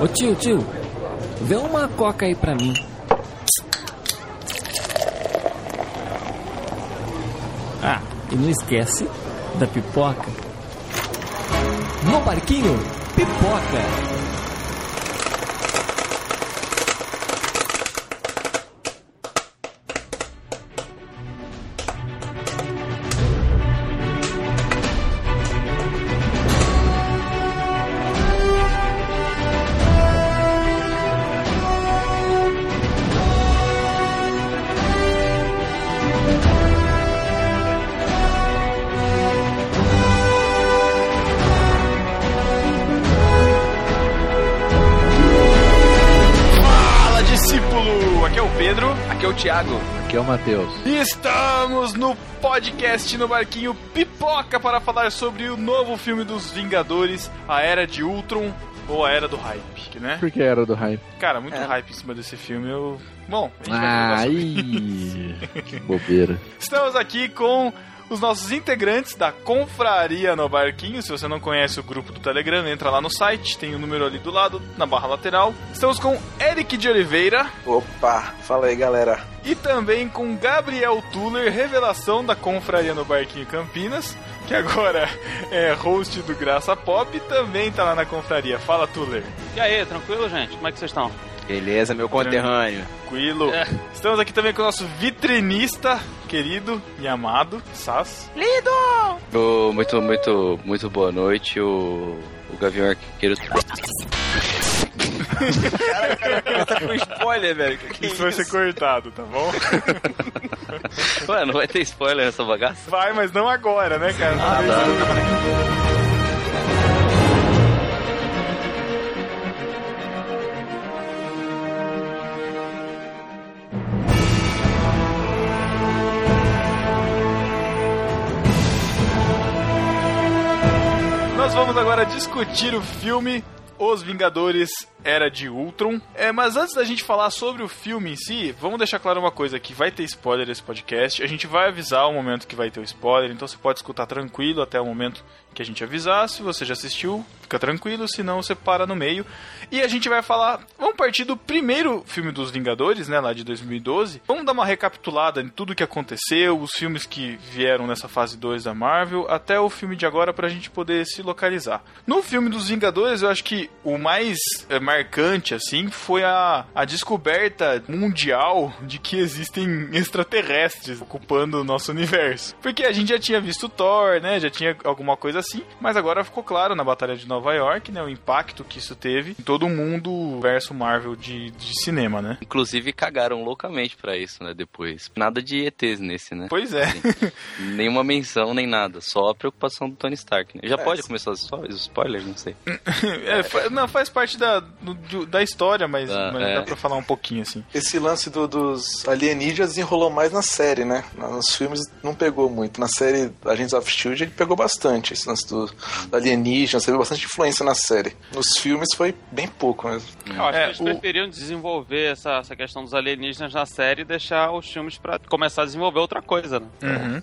Ô tio, tio, vê uma coca aí pra mim. Ah, e não esquece da pipoca. No barquinho, pipoca. Aqui é o Matheus. E estamos no podcast no Barquinho Pipoca para falar sobre o novo filme dos Vingadores, A Era de Ultron ou A Era do Hype, né? Por que era do hype? Cara, muito hype em cima desse filme. Eu... Bom, a gente vai Ai, que bobeira. Estamos aqui com os nossos integrantes da Confraria no Barquinho. Se você não conhece o grupo do Telegram, entra lá no site, tem o número ali do lado, na barra lateral. Estamos com Eric de Oliveira Opa, fala aí galera. e também com Gabriel Tuller, revelação da Confraria no Barquinho Campinas, que agora é host do Graça Pop e também tá lá na Confraria. Fala, Tuller. E aí, tranquilo, gente? Como é que vocês estão? Beleza, meu conterrâneo. Tranquilo. É. Estamos aqui também com o nosso vitrinista querido e amado, Sas. Ô, muito, muito, muito boa noite, o, o Gavião Arqueiro. Tá com spoiler, velho. Que Isso vai ser cortado, tá bom? Ué, não vai ter spoiler nessa bagaça? Vai, mas não agora, né, cara? Ah, tá. Nós vamos agora discutir o filme Os Vingadores Era de Ultron. É, mas antes da gente falar sobre o filme em si, vamos deixar claro uma coisa que vai ter spoiler nesse podcast. A gente vai avisar o momento que vai ter o spoiler, então você pode escutar tranquilo até o momento que a gente avisar. Se você já assistiu, fica tranquilo, senão você para no meio. E a gente vai falar, vamos partir do primeiro filme dos Vingadores, né, lá de 2012. Vamos dar uma recapitulada em tudo que aconteceu, os filmes que vieram nessa fase 2 da Marvel, até o filme de agora pra gente poder se localizar. No filme dos Vingadores, eu acho que o mais é, marcante, assim, foi a, a descoberta mundial de que existem extraterrestres ocupando o nosso universo. Porque a gente já tinha visto Thor, né, já tinha alguma coisa assim, mas agora ficou claro na Batalha de Nova York, né, o impacto que isso teve em todo o mundo verso Marvel de, de cinema, né? Inclusive cagaram loucamente pra isso, né, depois. Nada de ETs nesse, né? Pois é. Nenhuma menção, nem nada. Só a preocupação do Tony Stark. né? Já pode começar os spo- os spoilers? Não sei. É, não, faz parte da, do- do- da história, mas, Ah, mas é. dá pra falar um pouquinho, assim. Esse lance do- dos alienígenas enrolou mais na série, né? Nos filmes não pegou muito. Na série Agents of S.H.I.E.L.D. ele pegou bastante esse lance do, do alienígena, teve bastante influência na série. Nos filmes foi bem pouco mesmo. Eu acho É, que eles o- preferiam desenvolver essa, essa questão dos alienígenas na série e deixar os filmes pra começar a desenvolver outra coisa, né?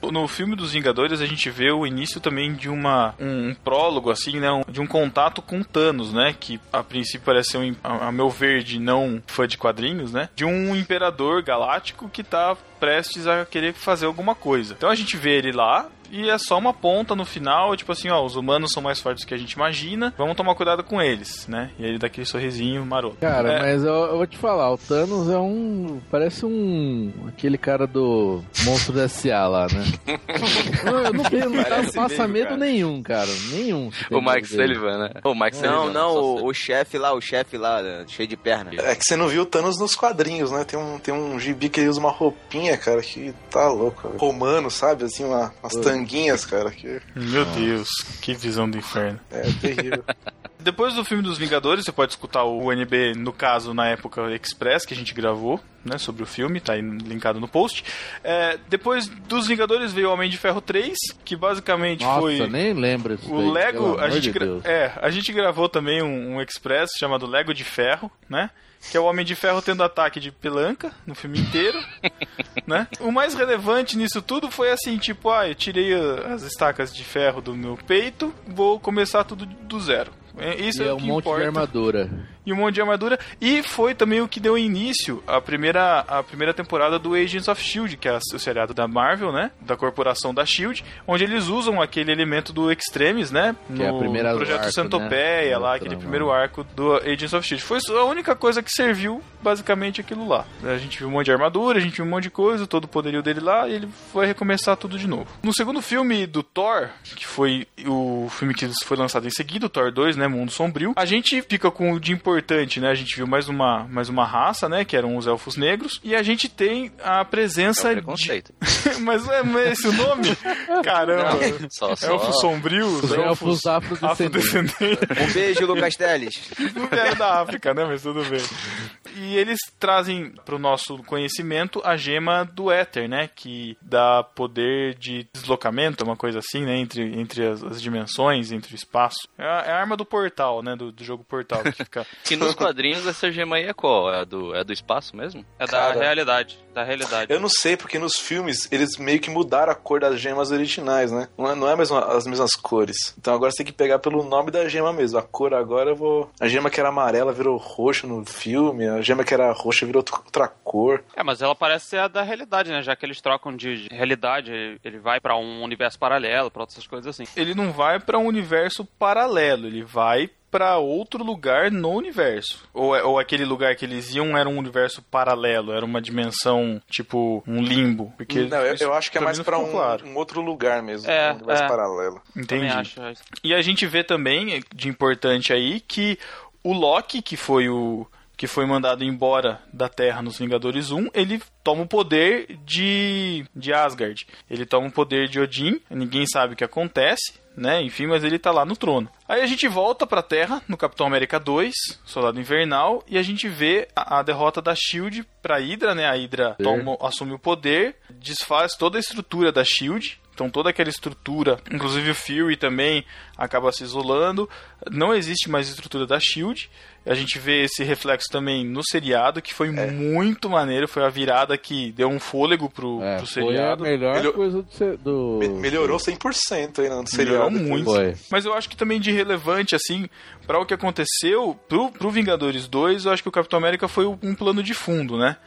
Uhum. No filme dos Vingadores, a gente vê o início também de uma um, um prólogo, assim, né? um- de um contato com Thanos, né? Que a princípio parece ser, um, a, a meu ver, de não fã de quadrinhos, né? De um imperador galáctico que tá prestes a querer fazer alguma coisa. Então a gente vê ele lá. E é só uma ponta no final, tipo assim, ó, os humanos são mais fortes do que a gente imagina, vamos tomar cuidado com eles, né? E aí ele dá aquele sorrisinho maroto. Cara, É, mas eu, eu vou te falar, o Thanos é um. Parece um. aquele cara do Monstros S.A. lá, né? não, eu não, tenho- não passa mesmo, medo cara. nenhum, cara. Nenhum. O Mike. Sullivan, né? O Mike Sullivan. Não, não, só o, o chefe lá, o chefe lá, né, cheio de perna. É que você não viu o Thanos nos quadrinhos, né? Tem um, tem um gibi que ele usa uma roupinha, cara, que tá louco. velho. Romano, sabe? Assim, uma, umas tanguinhas, cara, que Meu Deus, que visão do inferno. é terrível. Depois do filme dos Vingadores, você pode escutar o NB, no caso, na época Express, que a gente gravou, né, sobre o filme, tá aí linkado no post. É, depois dos Vingadores veio o Homem de Ferro 3, que basicamente Nossa, foi... nem lembro isso O daí, Lego, a gente, de é, a gente gravou também um, um Express chamado Lego de Ferro, né? Que é o Homem de Ferro tendo ataque de pelanca no filme inteiro, né? O mais relevante nisso tudo foi assim, tipo, ah, eu tirei as estacas de ferro do meu peito, vou começar tudo do zero. É, Isso E é, é um que monte importa. de armadura. E um monte de armadura. E foi também o que deu início à primeira, à primeira temporada do Agents of Shield, que é o seriado da Marvel, né? Da corporação da Shield, onde eles usam aquele elemento do Extremis, né? Que é a primeira projeto arco, Centopeia, né? lá, aquele primeiro arco do Agents of Shield. Foi a única coisa que serviu, basicamente, aquilo lá. A gente viu um monte de armadura, a gente viu um monte de coisa, todo o poderio dele lá, e ele foi recomeçar tudo de novo. No segundo filme do Thor, que foi o filme que foi lançado em seguida, o Thor 2, né? Mundo Sombrio, a gente fica com o de importante, né? A gente viu mais uma, mais uma raça, né? Que eram os elfos negros, e a gente tem a É presença um de. preconceito. Mas é, não é esse o nome? Caramba! Não, só, só. Elfos sombrios, Os elfos afrodescendentes. afrodescendentes. Um beijo, Lucas Teles. Tudo era da África, né? Mas tudo bem. E eles trazem pro nosso conhecimento a gema do éter, né? Que dá poder de deslocamento, uma coisa assim, né? Entre, entre as, as dimensões, entre o espaço. É a, é a arma do portal, né? Do, do jogo portal. Que fica... Que nos quadrinhos essa gema aí é qual? É do, é do espaço mesmo? É da Cara. realidade. Da realidade. Eu não sei, porque nos filmes eles meio que mudaram a cor das gemas originais, né? Não é, não é a mesma- as mesmas cores. Então agora você tem que pegar pelo nome da gema mesmo. A cor agora eu vou. A gema que era amarela virou roxo no filme, a gema que era roxa virou outra- cor. É, mas ela parece ser a da realidade, né? Já que eles trocam de de realidade, ele vai pra um universo paralelo, pra outras coisas assim. Ele não vai pra um universo paralelo, ele vai pra outro lugar no universo. Ou, é- ou aquele lugar que eles iam era um universo paralelo, era uma dimensão, tipo, um limbo. Porque não, eu, eu acho que é mais ficou um, claro. um outro lugar mesmo. É, um universo é. paralelo. Entendi. Acho. isso. E a gente vê também, de importante aí, que o Loki, que foi o que foi mandado embora da Terra nos Vingadores 1, ele toma o poder de, de Asgard. Ele toma o poder de Odin, ninguém sabe o que acontece, né? Enfim, mas ele tá lá no trono. Aí a gente volta pra Terra, no Capitão América 2, Soldado Invernal, e a gente vê a, a derrota da SHIELD pra Hydra, né? A Hydra toma, assume o poder, desfaz toda a estrutura da SHIELD, então toda aquela estrutura, inclusive o Fury também acaba se isolando. Não existe mais estrutura da Shield. A gente vê esse reflexo também no seriado, que foi muito maneiro. Foi a virada que deu um fôlego pro, É, pro foi a seriado. melhor Melhor- coisa do, do... Me- melhorou 100% aí no Melhorou seriado. muito. Foi. Mas eu acho que também de relevante, assim, para o que aconteceu, pro, pro Vingadores 2, eu acho que o Capitão América foi um plano de fundo, né?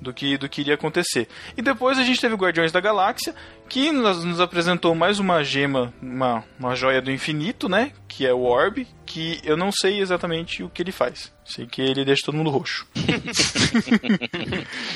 Do que, do que iria acontecer. E depois a gente teve o Guardiões da Galáxia, que nos, nos apresentou mais uma gema, uma, uma joia do infinito, né? Que é o Orb, que eu não sei exatamente o que ele faz. Sei que ele deixa todo mundo roxo.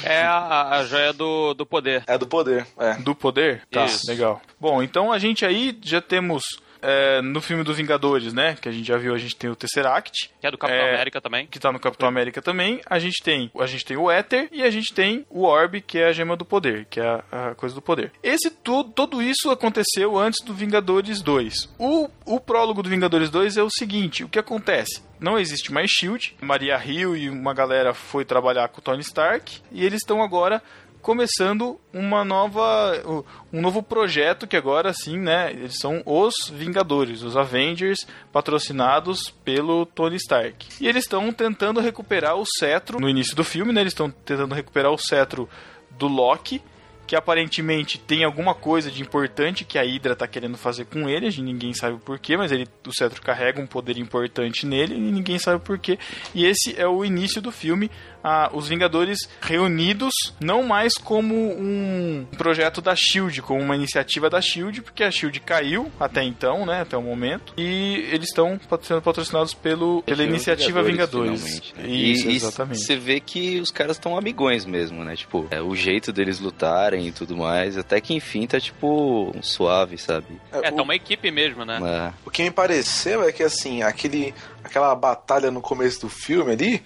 É a, a joia do, do poder. É do poder, é. Do poder? Tá, Isso. legal. Bom, então a gente aí já temos é, no filme dos Vingadores, né? Que a gente já viu, a gente tem o Tesseract. Que é do Capitão É, América também. que tá no Capitão América também. A gente tem, a gente tem o Éter e a gente tem o Orb, que é a gema do poder, que é a, a coisa do poder. Esse tudo, todo isso aconteceu antes do Vingadores 2. O, o prólogo do Vingadores 2 é o seguinte, o que acontece? Não existe mais Shield. Maria Hill e uma galera foi trabalhar com o Tony Stark e eles estão agora começando uma nova um novo projeto que agora sim, né, eles são os Vingadores, os Avengers, patrocinados pelo Tony Stark. E eles estão tentando recuperar o cetro no início do filme, né? Eles estão tentando recuperar o cetro do Loki, que aparentemente tem alguma coisa de importante que a Hydra tá querendo fazer com ele, a gente ninguém sabe o porquê, mas ele, o cetro carrega um poder importante nele e ninguém sabe o porquê. E esse é o início do filme, ah, os Vingadores reunidos, não mais como um projeto da SHIELD, como uma iniciativa da SHIELD, porque a SHIELD caiu até então, né, até o momento, e eles estão sendo patrocinados pelo, pela iniciativa Vingadores. finalmente, né? Isso, e, exatamente. Você vê que os caras estão amigões mesmo, né? Tipo, é, o jeito deles lutarem e tudo mais, até que enfim tá tipo um suave, sabe? É, o, tá uma equipe mesmo, né? É. o que me pareceu é que assim, aquele, aquela batalha no começo do filme ali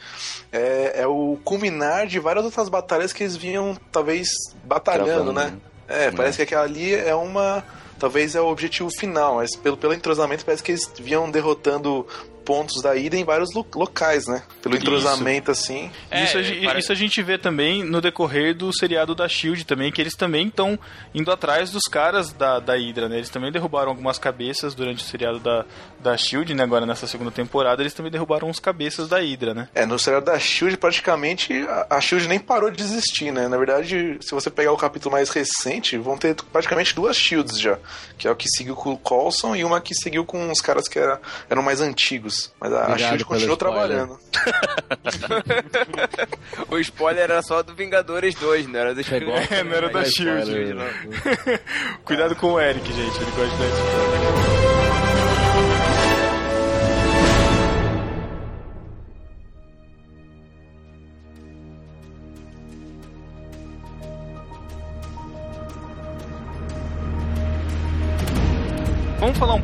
é, é o culminar de várias outras batalhas que eles vinham, talvez, batalhando, Travando, né? né? É, parece que aquela ali é uma. Talvez é o objetivo final, mas pelo, pelo entrosamento parece que eles vinham derrotando pontos da ida em vários lo- locais, né? Pelo Isso. entrosamento assim. É, isso, a, parece- isso a gente vê também no decorrer do seriado da Shield também, que eles também estão indo atrás dos caras da, da Hydra, né? Eles também derrubaram algumas cabeças durante o seriado da, da Shield, né? Agora nessa segunda temporada, eles também derrubaram uns cabeças da Hydra, né? É, no seriado da Shield, praticamente, a, a Shield nem parou de existir, né? Na verdade, se você pegar o capítulo mais recente, vão ter praticamente duas Shields já. Que é o que seguiu com o Coulson e uma que seguiu com os caras que era- eram mais antigos. Anos. Mas a Obrigado Shield continua spoiler. trabalhando. O spoiler era só do Vingadores 2, não era do Chegou. É, não era da Dá Shield. spoiler, né? Cuidado com o Eric, gente. Ele gosta de dar spoiler.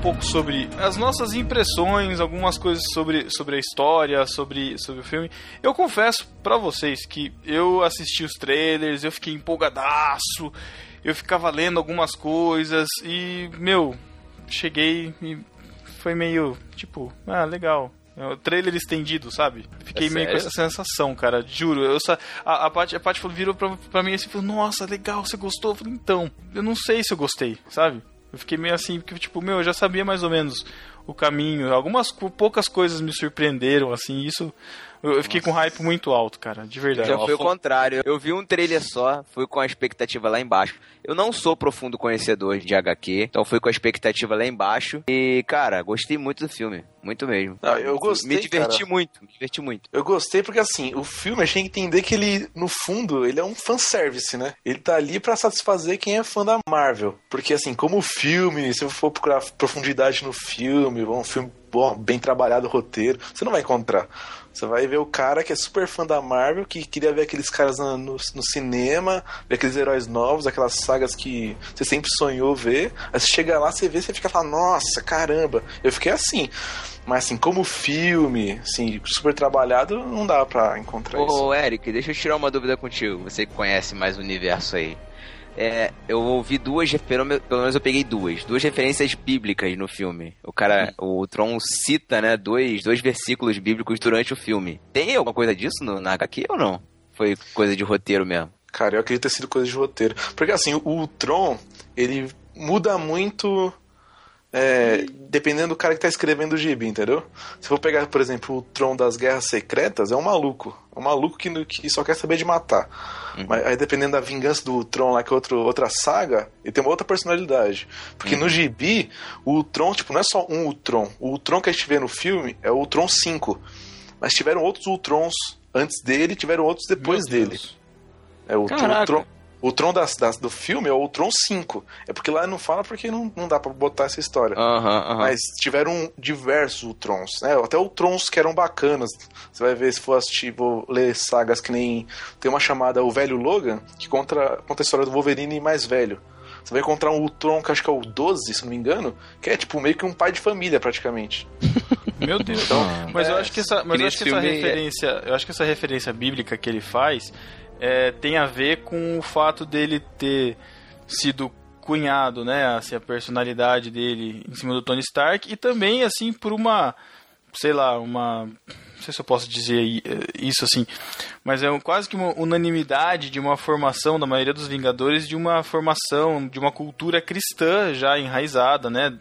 Pouco sobre as nossas impressões, algumas coisas sobre, sobre a história, sobre, sobre o filme. Eu confesso pra vocês que eu assisti os trailers, eu fiquei empolgadaço, eu ficava lendo algumas coisas e, meu, cheguei e foi meio tipo, ah, legal. É o trailer estendido, sabe? Fiquei É meio com essa sensação, cara. Juro. Eu sa... A, a Paty, a Paty falou- virou pra, pra mim assim falou: Nossa, legal, você gostou? Eu falei: Então, eu não sei se eu gostei, sabe? Eu fiquei meio assim, porque, tipo, meu, eu já sabia mais ou menos o caminho. Algumas poucas coisas me surpreenderam, assim. Isso. Eu fiquei com hype muito alto, cara, de verdade. Já foi o contrário. Eu vi um trailer só, fui com a expectativa lá embaixo. Eu não sou profundo conhecedor de HQ, então fui com a expectativa lá embaixo. E, cara, gostei muito do filme. Muito mesmo. Ah, eu gostei, Me diverti cara. muito, me diverti muito. Eu gostei porque, assim, o filme a gente tem que entender que ele, no fundo, ele é um fanservice, né? Ele tá ali pra satisfazer quem é fã da Marvel. Porque, assim, como o filme, se eu for procurar profundidade no filme, um filme bom, bem trabalhado, roteiro, você não vai encontrar. Você vai ver o cara que é super fã da Marvel, que queria ver aqueles caras na- no, no cinema, ver aqueles heróis novos, aquelas sagas que você sempre sonhou ver. Aí você chega lá, você vê, você fica falando, nossa, caramba. Eu fiquei assim. Mas assim, como filme, assim, super trabalhado, não dá pra encontrar isso. Ô, Eric, deixa eu tirar uma dúvida contigo. Você que conhece mais o universo aí. É, eu ouvi duas, pelo me- pelo menos eu peguei duas, duas referências bíblicas no filme. O cara, o Tron cita, né, dois, dois versículos bíblicos durante o filme. Tem alguma coisa disso no, na HQ ou não? Foi coisa de roteiro mesmo. Cara, eu acredito ter sido coisa de roteiro. Porque assim, o Tron, ele muda muito. É, dependendo do cara que tá escrevendo o gibi, entendeu? Se for pegar, por exemplo, o Tron das Guerras Secretas, é um maluco. É um maluco que, que só quer saber de matar. Mas aí, dependendo da vingança do Tron lá, que é outro, outra saga, ele tem uma outra personalidade. Porque no gibi, o Tron, tipo, não é só um Ultron. O Ultron que a gente vê no filme é o Ultron 5. Mas tiveram outros Ultrons antes dele, tiveram outros depois dele. É o, Caraca. o Tron. O Tron das, das- do filme é o Tron 5. É porque lá não fala porque não, não dá pra botar essa história. Aham, aham. Mas tiveram diversos Ultrons, né? Até Ultrons que eram bacanas. Você vai ver se for assistir, vou ler sagas que nem. Tem uma chamada O Velho Logan, que conta, conta a história do Wolverine mais velho. Você vai encontrar um Ultron que acho que é o 12, se não me engano, que é tipo meio que um pai de família, praticamente. Meu Deus. Então, mas eu é, acho que essa, mas eu acho que essa é- referência, eu acho que essa referência bíblica que ele faz é, tem a ver com o fato dele ter sido cunhado, né, assim, a personalidade dele em cima do Tony Stark e também assim por uma, sei lá, uma não sei se eu posso dizer eh, isso assim, mas é quase que uma unanimidade de uma formação da maioria dos Vingadores de uma formação de uma cultura cristã já enraizada, né?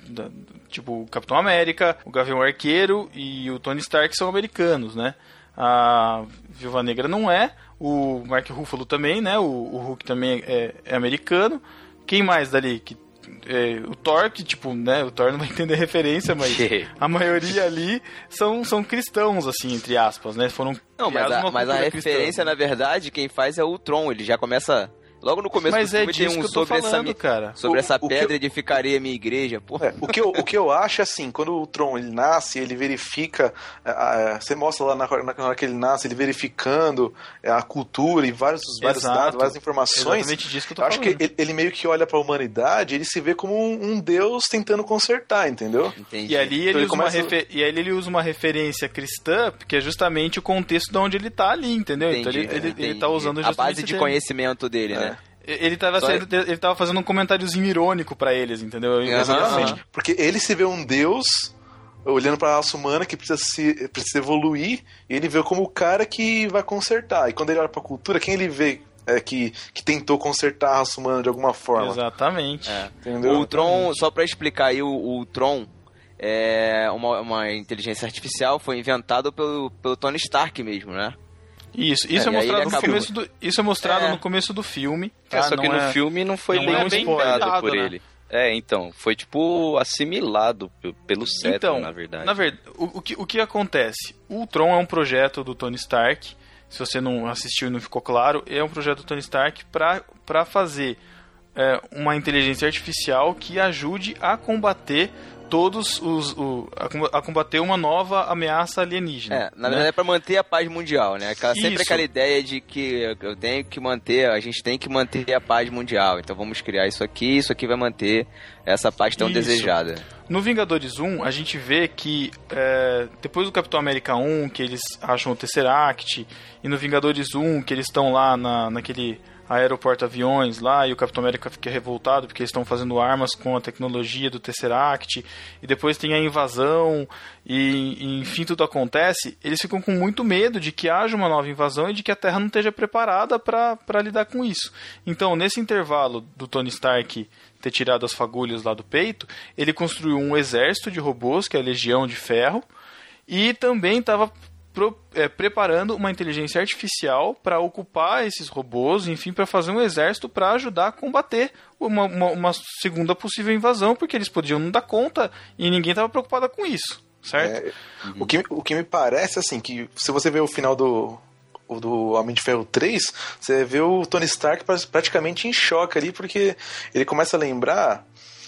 Tipo o Capitão América, o Gavião Arqueiro e o Tony Stark são americanos, né? A Viúva Negra não é, o Mark Ruffalo também, né? O, o Hulk também é, é americano. Quem mais dali que é, o Thor, que tipo, né, o Thor não vai entender referência, mas a maioria ali são, são cristãos, assim, entre aspas, né? Foram Não, mas a, mas a cultura cristã. referência, na verdade, quem faz é o Tron. Ele já começa. Logo no começo Mas do é tem um que eu tô sobre falando, essa, cara. sobre O- essa o que pedra eu- edificaria a minha igreja. Pô, É, o, que eu, o que eu acho é assim, quando o Tron ele nasce, ele verifica, ah, ah, você mostra lá na, hora- na hora que ele nasce, ele verificando eh, a cultura e vários, vários Exato. dados, várias informações. Exatamente disso que eu tô Eu acho falando. que ele, ele meio que olha pra humanidade, ele se vê como um, um deus tentando consertar, entendeu? entendi. E ali, ele Então ele usa uma começa- refe- e ali ele usa uma referência cristã, porque é justamente o contexto de onde ele tá ali, entendeu? então ele, Entendi, ele, ele entendi. tá usando a justamente base de esse conhecimento dele, né? Ele tava, sendo, ele tava fazendo um comentáriozinho irônico pra eles, entendeu? Aham. Porque ele se vê um deus olhando pra raça humana que precisa, se, precisa evoluir, e ele vê como o cara que vai consertar. E quando ele olha pra cultura, quem ele vê é, que, que tentou consertar a raça humana de alguma forma? Exatamente. É. Entendeu? O Tron, só pra explicar aí, o, o Tron é uma, uma inteligência artificial, foi inventado pelo, pelo Tony Stark mesmo, né? Isso, isso é, É, mostrado no começo do, isso é mostrado É. no começo do filme. É, tá? só que Não no é- filme não foi não bem é por né? ele. É, então, foi tipo assimilado pe- pelo cetro, então, na verdade. Na verdade, o, o que, o que acontece? O Ultron é um projeto do Tony Stark. Se você não assistiu e não ficou claro, é um projeto do Tony Stark para fazer é, uma inteligência artificial que ajude a combater todos os. O, a, com- a combater uma nova ameaça alienígena. É, na né? verdade é pra manter a paz mundial, né? Aquela, sempre aquela ideia de que eu tenho que manter, a gente tem que manter a paz mundial. Então vamos criar isso aqui, isso aqui vai manter essa paz tão Isso. desejada. No Vingadores 1, a gente vê que é, depois do Capitão América 1, que eles acham o Tesseract, e no Vingadores 1, que eles estão lá na, naquele aeroporto aviões lá, e o Capitão América fica revoltado porque eles estão fazendo armas com a tecnologia do Tesseract, e depois tem a invasão, e, e enfim tudo acontece, eles ficam com muito medo de que haja uma nova invasão e de que a Terra não esteja preparada para lidar com isso. Então, nesse intervalo do Tony Stark ter tirado as fagulhas lá do peito, ele construiu um exército de robôs, que é a Legião de Ferro, e também estava preparando uma inteligência artificial para ocupar esses robôs, enfim, para fazer um exército para ajudar a combater uma, uma, uma segunda possível invasão, porque eles podiam não dar conta e ninguém estava preocupado com isso, certo? É, o, que, o que me parece, assim, que se você ver o final do, do Homem de Ferro 3, você vê o Tony Stark pra- praticamente em choque ali, porque ele começa a lembrar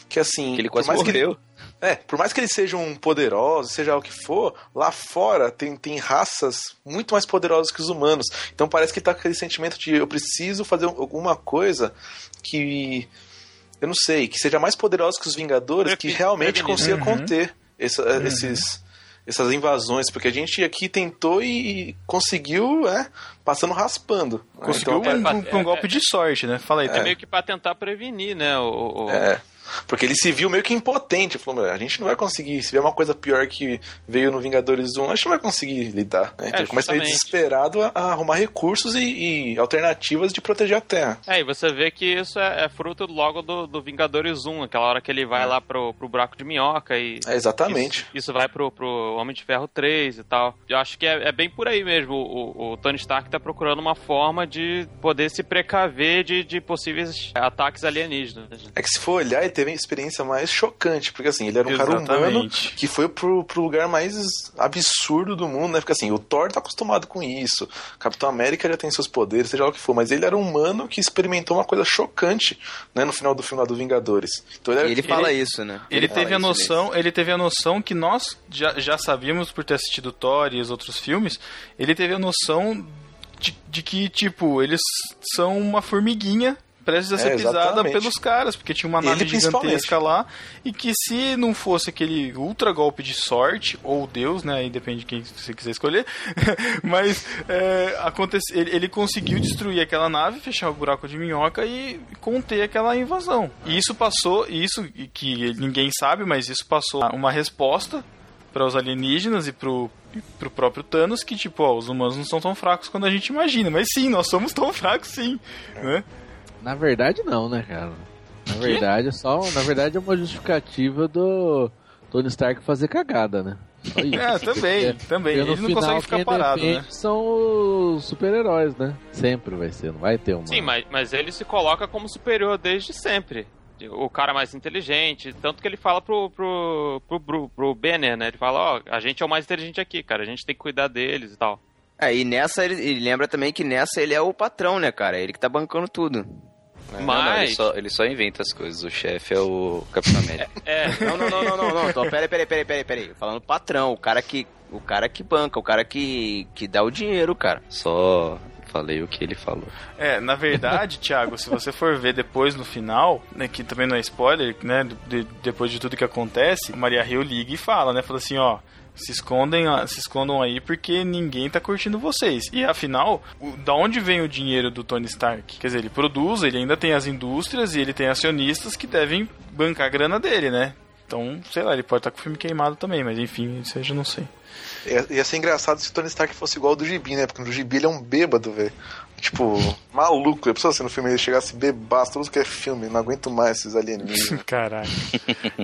que, assim... Que ele por quase mais que ele- morreu. é, por mais que eles sejam poderosos, seja o que for, lá fora tem, tem raças muito mais poderosas que os humanos. Então parece que tá com aquele sentimento de eu preciso fazer alguma coisa que. Eu não sei, que seja mais poderosa que os Vingadores, que realmente consiga Uhum. conter essa- esses. Essas invasões, porque a gente aqui tentou e conseguiu, é, passando raspando. né? Conseguiu Então, um, um- um golpe de sorte, né? Fala aí, É Tom. meio que pra tentar prevenir, né? O, o- É. Porque ele se viu meio que impotente. Falou, "Meu, a gente não vai conseguir. Se vier uma coisa pior que veio no Vingadores 1, a gente não vai conseguir lidar. né? Então É, ele começa meio desesperado a, a arrumar recursos e, e alternativas de proteger a Terra. É, e você vê que isso é, é fruto logo do, do Vingadores 1, aquela hora que ele vai lá pro, pro buraco de minhoca e. É, exatamente. Isso, isso vai pro, pro Homem de Ferro 3 e tal. Eu acho que é, é bem por aí mesmo. O, o Tony Stark tá procurando uma forma de poder se precaver de, de possíveis ataques alienígenas. É que se for olhar, teve a experiência mais chocante, porque assim, ele era um cara humano Exatamente. que foi pro, pro lugar mais absurdo do mundo, né? Porque assim, o Thor tá acostumado com isso, Capitão América já tem seus poderes, seja lá o que for, mas ele era um humano que experimentou uma coisa chocante, né, no final do filme lá do Vingadores. Então ele, era- ele fala isso, né? Ele fala teve a noção, ele teve a noção que nós já, já sabíamos por ter assistido Thor e os outros filmes, ele teve a noção de, de que, tipo, eles são uma formiguinha prestes a É, ser pisada exatamente. pelos caras, porque tinha uma Ele nave principalmente. gigantesca lá, e que se não fosse aquele ultra golpe de sorte, ou Deus, né, aí depende de quem você quiser escolher, mas é, acontece, ele, ele conseguiu destruir aquela nave, fechar o buraco de minhoca e conter aquela invasão. E isso passou, isso que ninguém sabe, mas isso passou uma resposta para os alienígenas e pro, pro próprio Thanos que, tipo, ó, os humanos não são tão fracos quanto a gente imagina. Mas sim, nós somos tão fracos sim, né? Na verdade, não, né, cara? Na verdade, é só. Na verdade, é uma justificativa do Tony Stark fazer cagada, né? Isso. É, também, também. Porque Ele não consegue ficar quem parado, defende né? são os super-heróis, né? Sempre vai ser, não vai ter uma. Sim, mas, mas ele se coloca como superior desde sempre. O cara mais inteligente, tanto que ele fala pro, pro, pro, pro, pro Banner, né? Ele fala, ó, a gente é o mais inteligente aqui, cara, a gente tem que cuidar deles e tal. É, e nessa ele, ele lembra também que nessa ele é o patrão, né, cara? Ele que tá bancando tudo. Não, não, ele, Mas, só, ele só inventa as coisas. O chefe é o Capitão América. é, Não, não, não, não, não, não. Então, peraí, peraí, peraí, peraí, peraí. Falando patrão, o cara que. O cara que banca, o cara que, que dá o dinheiro, cara. Só falei o que ele falou. É, na verdade, Thiago, se você for ver depois no final, né, que também não é spoiler, né, de- depois de tudo que acontece, Maria Hill liga e fala, né, fala assim, ó, se escondem, se escondam aí porque ninguém tá curtindo vocês. E afinal, o- da onde vem o dinheiro do Tony Stark? Quer dizer, ele produz, ele ainda tem as indústrias e ele tem acionistas que devem bancar a grana dele, né? Então, sei lá, ele pode estar com o filme queimado também, mas enfim, já não sei. Ia, ia ser engraçado se o Tony Stark fosse igual ao do Gibi, né? Porque no Gibi ele é um bêbado, velho. Tipo, maluco. Eu pensava assim no filme, ele chegasse bebaço, tudo que é filme, não aguento mais esses alienígenas. Caralho.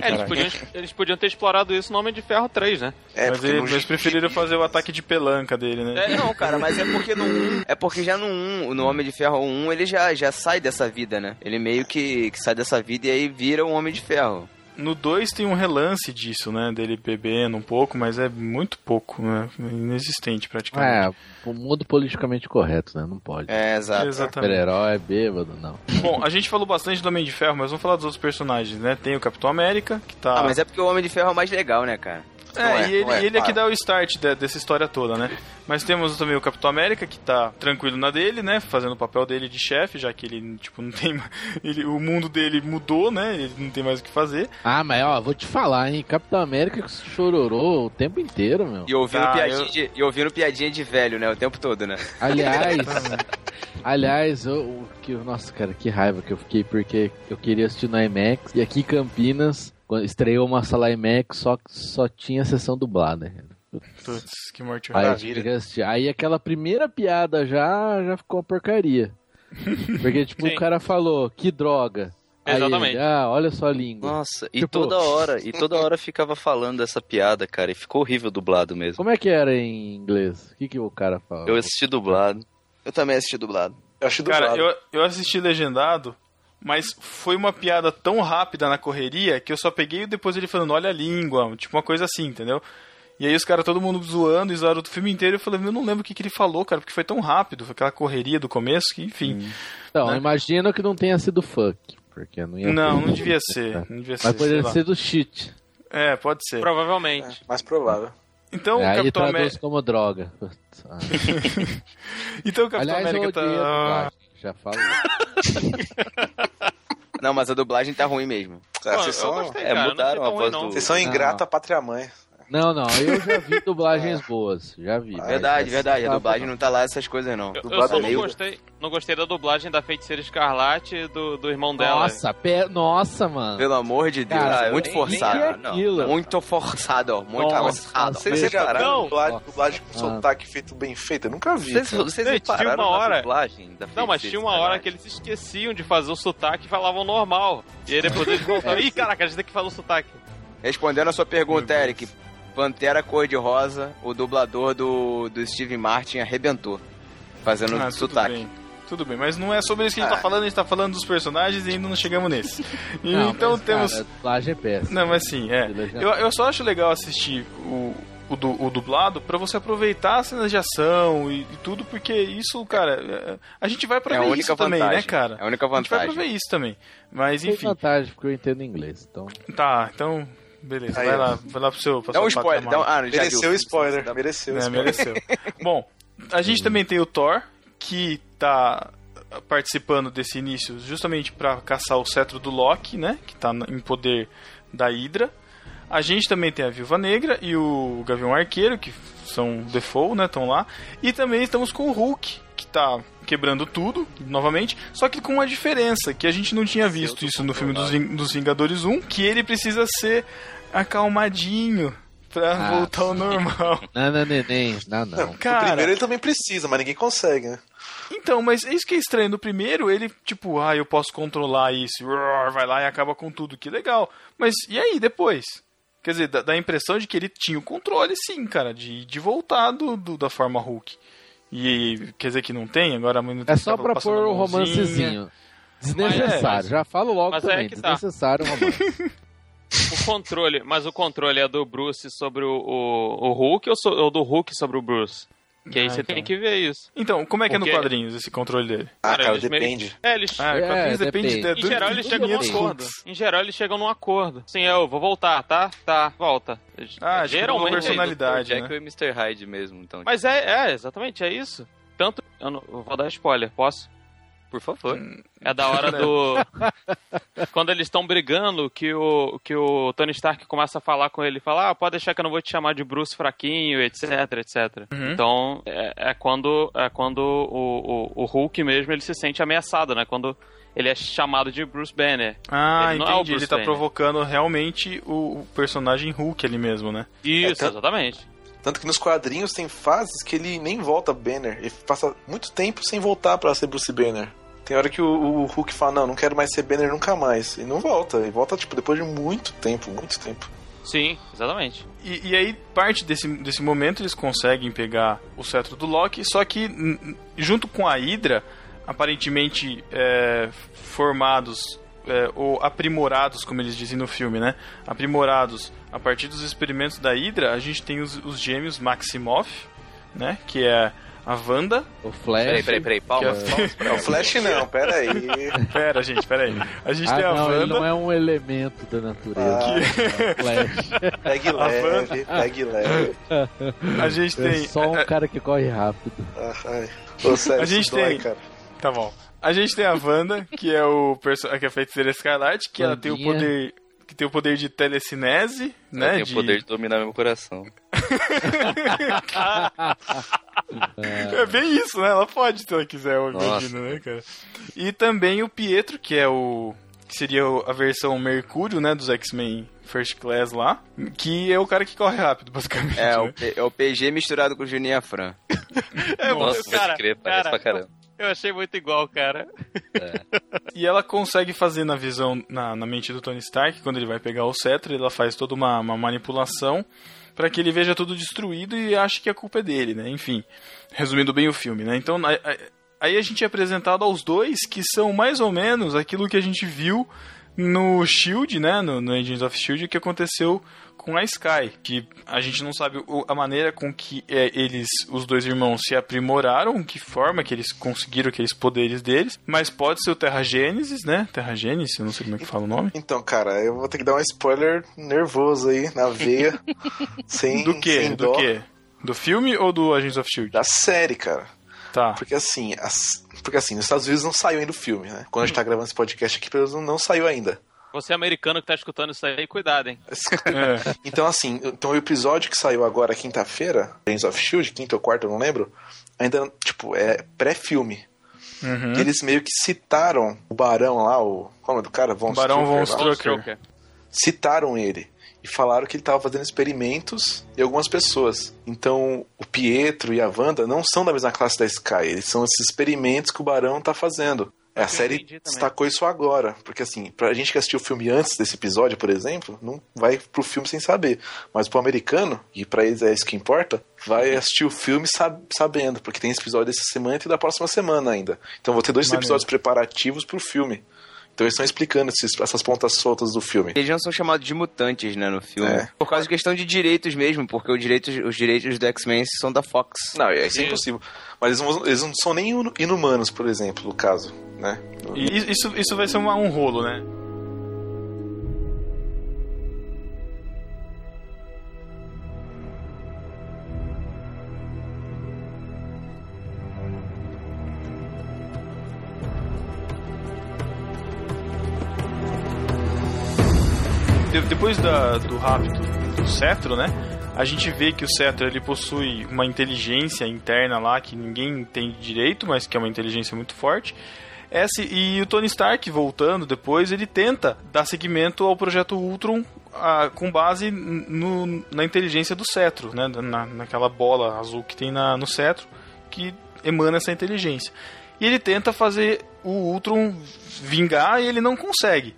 É, eles, podiam, eles podiam ter explorado isso no Homem de Ferro 3, né? É, mas ele- eles preferiram fazer o ataque de pelanca dele, né? É, não, cara, mas é porque no 1, é porque já no 1, no Homem de Ferro 1, ele já, já sai dessa vida, né? Ele meio que, que sai dessa vida e aí vira um Homem de Ferro. No 2 tem um relance disso, né? Dele bebendo um pouco, mas é muito pouco, né? Inexistente praticamente. É, o mundo politicamente correto, né? Não pode. É, exato. Exatamente. Super-herói, bêbado, não. Bom, a gente falou bastante do Homem de Ferro, mas vamos falar dos outros personagens, né? Tem o Capitão América, que tá. Ah, mas é porque o Homem de Ferro é o mais legal, né, cara? É, Não é, e ele, é, ele é que dá o start de- dessa história toda, né? Mas temos também o Capitão América, que tá tranquilo na dele, né? Fazendo o papel dele de chefe, já que ele, tipo, não tem. Ele, o mundo dele mudou, né? Ele não tem mais o que fazer. Ah, mas ó, vou te falar, hein? Capitão América chororou o tempo inteiro, meu. E ouvindo, Tá, piadinha, eu- de, e ouvindo piadinha de velho, né? O tempo todo, né? Aliás, aliás, eu, o que, nossa, cara, que raiva que eu fiquei, porque eu queria assistir no IMAX, e aqui em Campinas, quando estreou uma sala IMAX, só, só tinha sessão dublada. cara. Putz, que morte Aí, horrível. assistir. Aí aquela primeira piada já, já ficou uma porcaria. Porque, tipo, Sim. o cara falou, que droga. Aí Exatamente. ele, ah, olha só a língua. Nossa, e Tipo- toda hora, e toda hora ficava falando essa piada, cara, e ficou horrível dublado mesmo. Como é que era em inglês? O que, que o cara fala? Eu assisti dublado. Eu também assisti dublado. Eu Cara, dublado. eu, eu assisti legendado, mas foi uma piada tão rápida na correria que eu só peguei depois ele falando, olha a língua, tipo uma coisa assim, entendeu? E aí os caras, todo mundo zoando, e zoaram o filme inteiro, eu falei, eu não lembro o que, que ele falou, cara, porque foi tão rápido, foi aquela correria do começo, que enfim. Então, né? imagino que não tenha sido fuck. Porque não ia Não, não devia ser, não devia ser, Mas sei poderia ser do shit. É, pode ser. Provavelmente. Mais provável. Então o Aí Capitão América... como droga. Então o Capitão Aliás, América tá... já falo. Não, mas a dublagem tá ruim mesmo. Cara, Pô, vocês são, gostei, é, cara, mudaram a ruim, voz do- vocês são Não. ingrata pátria mãe. Não, não, eu já vi dublagens boas. Já vi. Verdade, verdade. A dublagem não tá lá essas coisas, não. Eu, eu só é não gostei, não gostei da dublagem da Feiticeira Escarlate e do, do irmão dela. Nossa, pe... Nossa, mano. Pelo amor de Deus, Cara, muito eu nem- forçado. é não. aquilo? Muito forçado, ó. Muito Nossa, forçado. Vocês repararam não. dublagem, dublagem com sotaque feito bem feito? Eu nunca vi. Vocês, vocês repararam uma hora- dublagem da Não, mas tinha uma hora que eles esqueciam de fazer o sotaque e falavam normal. E aí depois eles voltavam. Ih, caraca, a gente tem que falar o sotaque. Respondendo a sua pergunta, Eric. Pantera Cor-de-Rosa, o dublador do, do Steve Martin arrebentou. Fazendo Ah, tudo sotaque. bem. Tudo bem, mas não é sobre isso que a gente tá falando, a gente tá falando dos personagens e ainda não chegamos nesse. E Não, então mas, temos. Cara, é péssima. Não, mas sim, é. Eu, eu só acho legal assistir o, o, du- o dublado pra você aproveitar as cenas de ação e, e tudo, porque isso, cara, é- a gente vai pra É a ver única isso também, vantagem. né, cara? É a única A gente vai pra vantagem. ver isso também. Mas Tem enfim, vantagem, porque eu entendo inglês. Então, tá, então. Beleza, Aí, vai lá, vai lá pro seu. Pra Dá um spoiler. Dá um... Ah, já Mereceu viu. o spoiler, Dá- mereceu o É, spoiler. mereceu. Bom, a gente também tem o Thor, que tá participando desse início justamente pra caçar o cetro do Loki, né? Que tá em poder da Hydra. A gente também tem a Viúva Negra e o Gavião Arqueiro, que são default, né? Estão lá. E também estamos com o Hulk, tá quebrando tudo, novamente, só que com uma diferença, que a gente não tinha visto isso no filme dos, Ving- dos Vingadores 1, que ele precisa ser acalmadinho pra Ah. voltar ao normal. Nana neném, não, não. O Cara, primeiro ele também precisa, mas ninguém consegue, né? então, mas é isso que é estranho. No primeiro, ele, tipo, ah, eu posso controlar isso, vai lá e acaba com tudo, que legal. Mas e aí, depois? Quer dizer, dá, dá a impressão de que ele tinha o controle, sim, cara, de, de voltar do, do- da forma Hulk. E quer dizer que não tem? Agora a menina É só pra pôr o romancezinho. Desnecessário, Mas é, já falo logo mas é também. que tá. Desnecessário o romance. O controle, mas o controle é do Bruce sobre o, o, o Hulk ou, so- ou do Hulk sobre o Bruce? Que aí Ah, você então. tem que ver isso. Então, como é que é no Porque- quadrinhos esse controle dele? Ah, cara, meio- depende. É, eles. Ah, É, quadrinhos depende, depende. de, Em geral, eles chegam num 500 acordo. Em geral, eles chegam num acordo. Sim, eu vou voltar, tá? Tá, volta. Ah, tipo, Geralmente. uma personalidade, Jack né? e o Mr. Hyde mesmo, então. Mas é, é, exatamente, é isso. Tanto. Eu, não- eu vou dar spoiler, posso? Por favor. É da hora do. Quando eles estão brigando, que o, que o Tony Stark começa a falar com ele, fala, ah, pode deixar que eu não vou te chamar de Bruce fraquinho, etc, etc. Uhum. Então, é, é quando, é quando o, o, o Hulk mesmo, ele se sente ameaçado, né? Quando ele é chamado de Bruce Banner. Ah, Ele é entendi. Bruce Ele tá Banner. provocando realmente o, personagem Hulk ali mesmo, né? Isso, É, exatamente. Tanto que nos quadrinhos tem fases que ele nem volta Banner. Ele passa muito tempo sem voltar pra ser Bruce Banner. Tem hora que o, o Hulk fala, não, não quero mais ser Banner nunca mais. E não volta. E volta, tipo, depois de muito tempo, muito tempo. Sim, exatamente. E, e aí, parte desse, desse momento, eles conseguem pegar o cetro do Loki, só que junto com a Hydra, aparentemente é, formados é, ou aprimorados, como eles dizem no filme, né? Aprimorados a partir dos experimentos da Hydra, a gente tem os, os gêmeos Maximoff, né? Que é a Wanda. O Flash. Peraí, peraí, peraí, palmas, Que é- palmas pra Não, Flash não, pera aí. Pera, gente, pera aí. A gente Ah, tem a não, ele Wanda. não é um elemento da natureza. Ah. É o Flash. Pegue A leve, pegue leve. A gente É tem. só um cara que corre rápido. Ah, sério, A gente dói, tem- cara. Tá bom. A gente tem a Wanda, que é o perso que é a feiticeira escarlate, que ela tem o poder que tem o poder de telecinese, Ela né? tem de... o poder de dominar meu coração. É bem isso, né? Ela pode se ela quiser, eu imagino, né, cara? E também o Pietro, que é o que seria a versão Mercúrio, né, dos X-Men First Class lá, que é o cara que corre rápido, basicamente. É, né? o, P- é o PG misturado com o Juninho Afran. É, Nossa, pode crer, parece pra caramba. Eu achei muito igual, cara. E ela consegue fazer na visão, na, na mente do Tony Stark, quando ele vai pegar o cetro, ela faz toda uma, uma manipulação para que ele veja tudo destruído e ache que a culpa é dele, né? Enfim, resumindo bem o filme, né? Então, aí a gente é apresentado aos dois que são mais ou menos aquilo que a gente viu no Shield, né? No, no of Shield, que aconteceu com a Sky, que a gente não sabe a maneira com que é, eles, os dois irmãos, se aprimoraram, que forma que eles conseguiram aqueles poderes deles, mas pode ser o Terra Gênesis, né? Terra Gênesis, eu não sei como é que fala o nome. Então, cara, eu vou ter que dar um spoiler nervoso aí, na veia. sem, Do que? sem Do dó. que? Do filme ou do Agents of Shield? Da série, cara. Tá. Porque assim, as- porque assim, nos Estados Unidos não saiu ainda o filme, né? Quando a gente tá gravando esse podcast aqui, pelo menos não saiu ainda. Você americano que tá escutando isso aí, cuidado, hein? É. Então, assim, então o episódio que saiu agora, quinta-feira, Agents of Shield, quinta ou quarta, eu não lembro, ainda, tipo, é pré-filme. Uhum. E Eles meio que citaram o Barão lá, o. Como é do cara? Von Barão Von Strucker lá. Strucker. Citaram ele. E falaram que ele estava fazendo experimentos em algumas pessoas. Então, o Pietro e a Wanda não são da mesma classe da Sky. Eles são esses experimentos que o Barão tá fazendo. É, a série destacou isso agora. Porque, assim, pra gente que assistiu o filme antes desse episódio, por exemplo, não vai pro filme sem saber. Mas pro americano, e pra eles é isso que importa, vai assistir o filme sab- sabendo. Porque tem esse episódio dessa semana e da próxima semana ainda. Então, vou ter dois episódios preparativos pro filme. Então, eles estão explicando esses- essas pontas soltas do filme. Eles não são chamados de mutantes, né, no filme. É. Por causa de questão de direitos mesmo, porque os direitos, os direitos do X-Men são da Fox. Não, é, isso é impossível. Mas eles não, eles não são nem inu- inumanos, por exemplo, no caso, né? E isso, isso vai ser uma- um rolo, né? Depois da- do rapto do cetro, né? A gente vê que o cetro ele possui uma inteligência interna lá que ninguém entende direito, mas que é uma inteligência muito forte. E o Tony Stark, voltando depois, ele tenta dar seguimento ao projeto Ultron ah, com base no- na inteligência do cetro, né? Na, naquela bola azul que tem na- no cetro, que emana essa inteligência. E ele tenta fazer o Ultron vingar e ele não consegue.